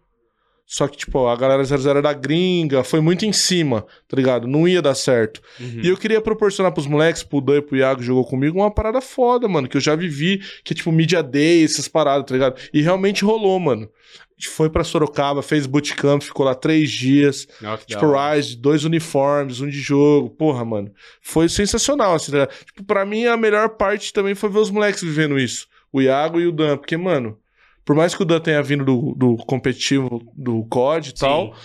Só que, tipo, a galera 00 era gringa, foi muito em cima, tá ligado? Não ia dar certo. Uhum. E eu queria proporcionar pros moleques, pro Dan e pro Iago que jogou comigo, uma parada foda, mano, que eu já vivi, que é tipo Media Day, essas paradas, tá ligado? E realmente rolou, mano. A gente foi pra Sorocaba, fez bootcamp, ficou lá três dias. Da Tipo. Rise, dois uniformes, um de jogo. Porra, mano. Foi sensacional, assim, né? Tipo, pra mim, a melhor parte também foi ver os moleques vivendo isso. O Iago e o Dan. Porque, mano, por mais que o Dan tenha vindo do, do competitivo do COD e tal,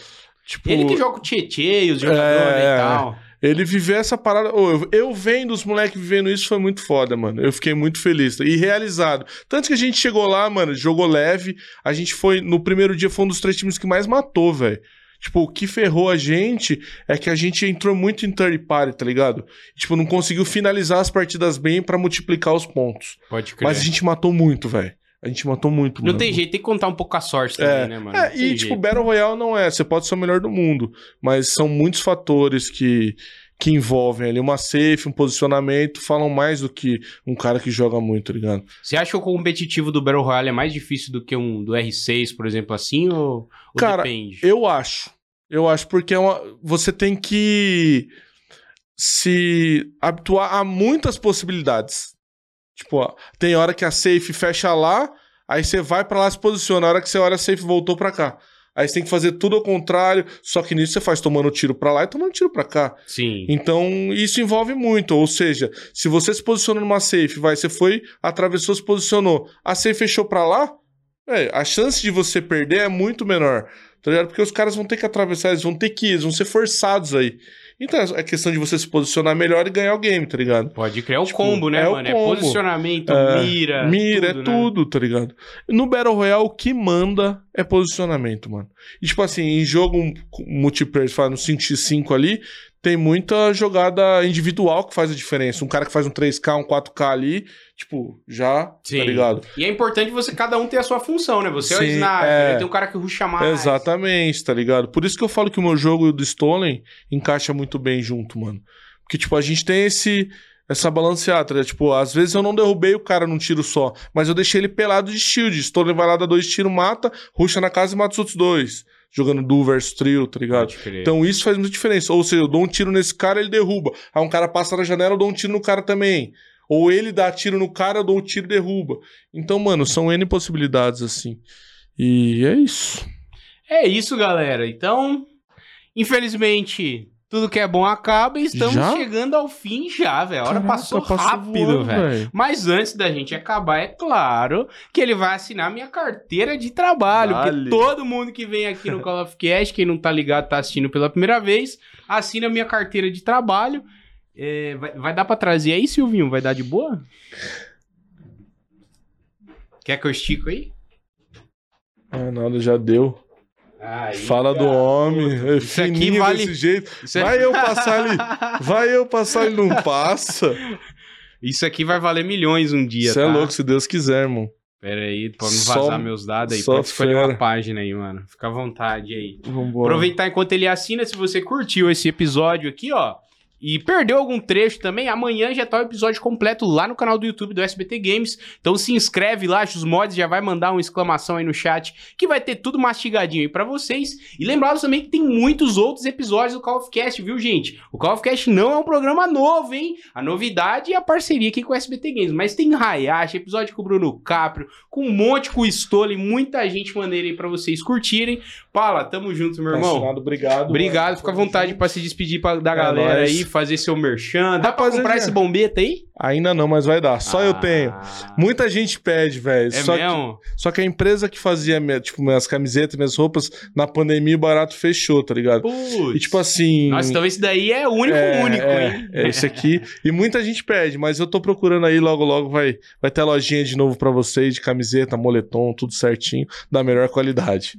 tipo... Ele que joga o Tietê e os jogadores É, e tal. Ele viver essa parada. Ô, eu, eu vendo os moleques vivendo isso foi muito foda, mano. Eu fiquei muito feliz e realizado. Tanto que a gente chegou lá, mano, jogou leve. A gente foi. No primeiro dia foi um dos três times que mais matou, velho. Tipo, o que ferrou a gente é que a gente entrou muito em third party, tá ligado? Tipo, não conseguiu finalizar as partidas bem pra multiplicar os pontos. Pode crer. Mas a gente matou muito, velho. A gente matou muito, Não mano. tem jeito, tem que contar um pouco com a sorte também, né, mano? É, e tipo, jeito. Battle Royale não é, você pode ser o melhor do mundo, mas são muitos fatores que, que envolvem ali uma safe, um posicionamento, falam mais do que um cara que joga muito, tá ligado? Você acha que o competitivo do Battle Royale é mais difícil do que um do R6, por exemplo, assim, ou, ou Cara, depende? Eu acho. Eu acho porque é uma- você tem que se habituar a muitas possibilidades. Tipo, ó, tem hora que a safe fecha lá, aí você vai pra lá se posiciona. A hora que você olha, a safe voltou pra cá. Aí você tem que fazer tudo ao contrário, só que nisso você faz tomando tiro pra lá e tomando tiro pra cá. Sim. Então, isso envolve muito. Ou seja, se você se posiciona numa safe, vai, você foi, atravessou, se posicionou, a safe fechou pra lá, é, a chance de você perder é muito menor. Tá ligado? Porque os caras vão ter que atravessar, eles vão ter que ir, eles vão ser forçados aí. Então é questão de você se posicionar melhor e ganhar o game, tá ligado? Pode criar o Tipo, combo, né, é o mano? É combo. posicionamento, É, mira. Mira, é né? tudo, tá ligado? No Battle Royale, o que manda é posicionamento, mano. E, tipo assim, em jogo multiplayer, você fala no 5x5 ali, tem muita jogada individual que faz a diferença. Um cara que faz um 3K, um 4K ali, tipo, já, Sim. tá ligado? E é importante você, cada um ter a sua função, né? Você é o Sim, sniper, é. tem um cara que ruxa mais. Exatamente, tá ligado? Por isso que eu falo que o meu jogo e o do Stolen encaixa muito bem junto, mano. Porque, tipo, a gente tem esse. Essa balanceada, tá ligado? Tipo, às vezes eu não derrubei o cara num tiro só, mas eu deixei ele pelado de shield. Stolen vai lá, dá dois tiros, mata, ruxa na casa e mata os outros dois. Jogando duo versus trio, tá ligado? Então isso faz muita diferença. Ou seja, eu dou um tiro nesse cara, ele derruba. Aí um cara passa na janela, eu dou um tiro no cara também. Ou ele dá tiro no cara, eu dou um tiro e derruba. Então, mano, são N possibilidades, assim. E é isso. É isso, galera. Então, infelizmente, tudo que é bom acaba e estamos Já? chegando ao fim já, velho. A hora Caraca, passou, rápido, velho. Mas antes da gente acabar, é claro que ele vai assinar minha carteira de trabalho. Vale. Porque todo mundo que vem aqui no Call of Cast, quem não tá ligado, tá assistindo pela primeira vez, assina minha carteira de trabalho. É, vai, vai dar pra trazer aí, Silvinho? Vai dar de boa? Quer que eu estico aí? Ah, nada, já deu. Aí, Fala do homem. É fininho vale- desse jeito. Isso é- Vai eu passar ali. Vai eu passar ele não passa. Isso aqui vai valer milhões um dia, Você tá? é louco, se Deus quiser, irmão. Pera aí, pra não Só- vazar meus dados aí. só Pode escolher fera. uma página aí, mano. Fica à vontade aí. Vambora. Aproveitar enquanto ele assina, se você curtiu esse episódio aqui, ó. E perdeu algum trecho também, amanhã já tá o episódio completo lá no canal do YouTube do SBT Games. Então se inscreve lá, os mods já vai mandar uma exclamação aí no chat, que vai ter tudo mastigadinho aí pra vocês. E lembrando também que tem muitos outros episódios do Call of Cast, viu, gente? O Call of Cast não é um programa novo, hein? A novidade é a parceria aqui com o SBT Games. Mas tem Hayashi, episódio com o Bruno Caprio, com um monte com o Stole, muita gente maneira aí pra vocês curtirem. Fala, tamo junto, meu irmão. assinado, obrigado. Obrigado, mano. fica à vontade pra se despedir pra, da É galera nóis. aí, fazer seu merchan. Dá pra Rapaziada. comprar esse bombeta aí? Ainda não, mas vai dar. Só eu Ah, tenho. Muita gente pede, velho. É só, que, mesmo? só que a empresa que fazia minha- tipo, minhas camisetas, minhas roupas, na pandemia o barato fechou, tá ligado? Putz. E tipo assim. Nossa, então esse daí é o único é, único, é, hein? É esse aqui. E muita gente pede, mas eu tô procurando aí, logo, logo vai, vai ter a lojinha de novo pra vocês, de camiseta, moletom, tudo certinho, da melhor qualidade.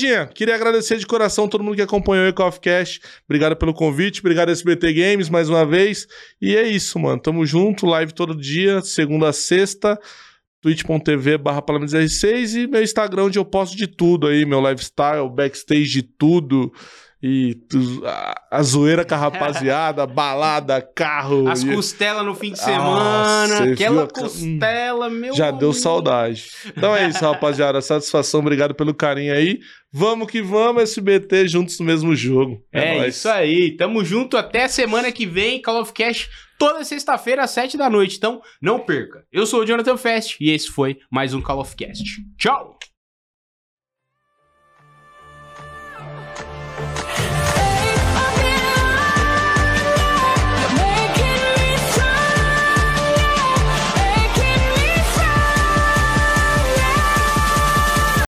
Rapaziadinha, queria agradecer de coração todo mundo que acompanhou o Coffee Cash. Obrigado pelo convite, obrigado SBT Games mais uma vez. E é isso, mano. Tamo junto, live todo dia, segunda a sexta twitch.tv barra R6 e meu Instagram onde eu posto de tudo aí, meu lifestyle, backstage de tudo. E tu- a, a zoeira com a rapaziada, balada, carro. As e- costelas no fim de semana, aquela viu costela, meu Já deu saudade. Então é isso, rapaziada. Satisfação, obrigado pelo carinho aí. Vamos que vamos, SBT, juntos no mesmo jogo. É, nóis. isso aí. Tamo junto até semana que vem. Call of Cash toda sexta-feira às 7 da noite. Então não perca. Eu sou o Jonathan Fest e esse foi mais um Call of Cast. Tchau!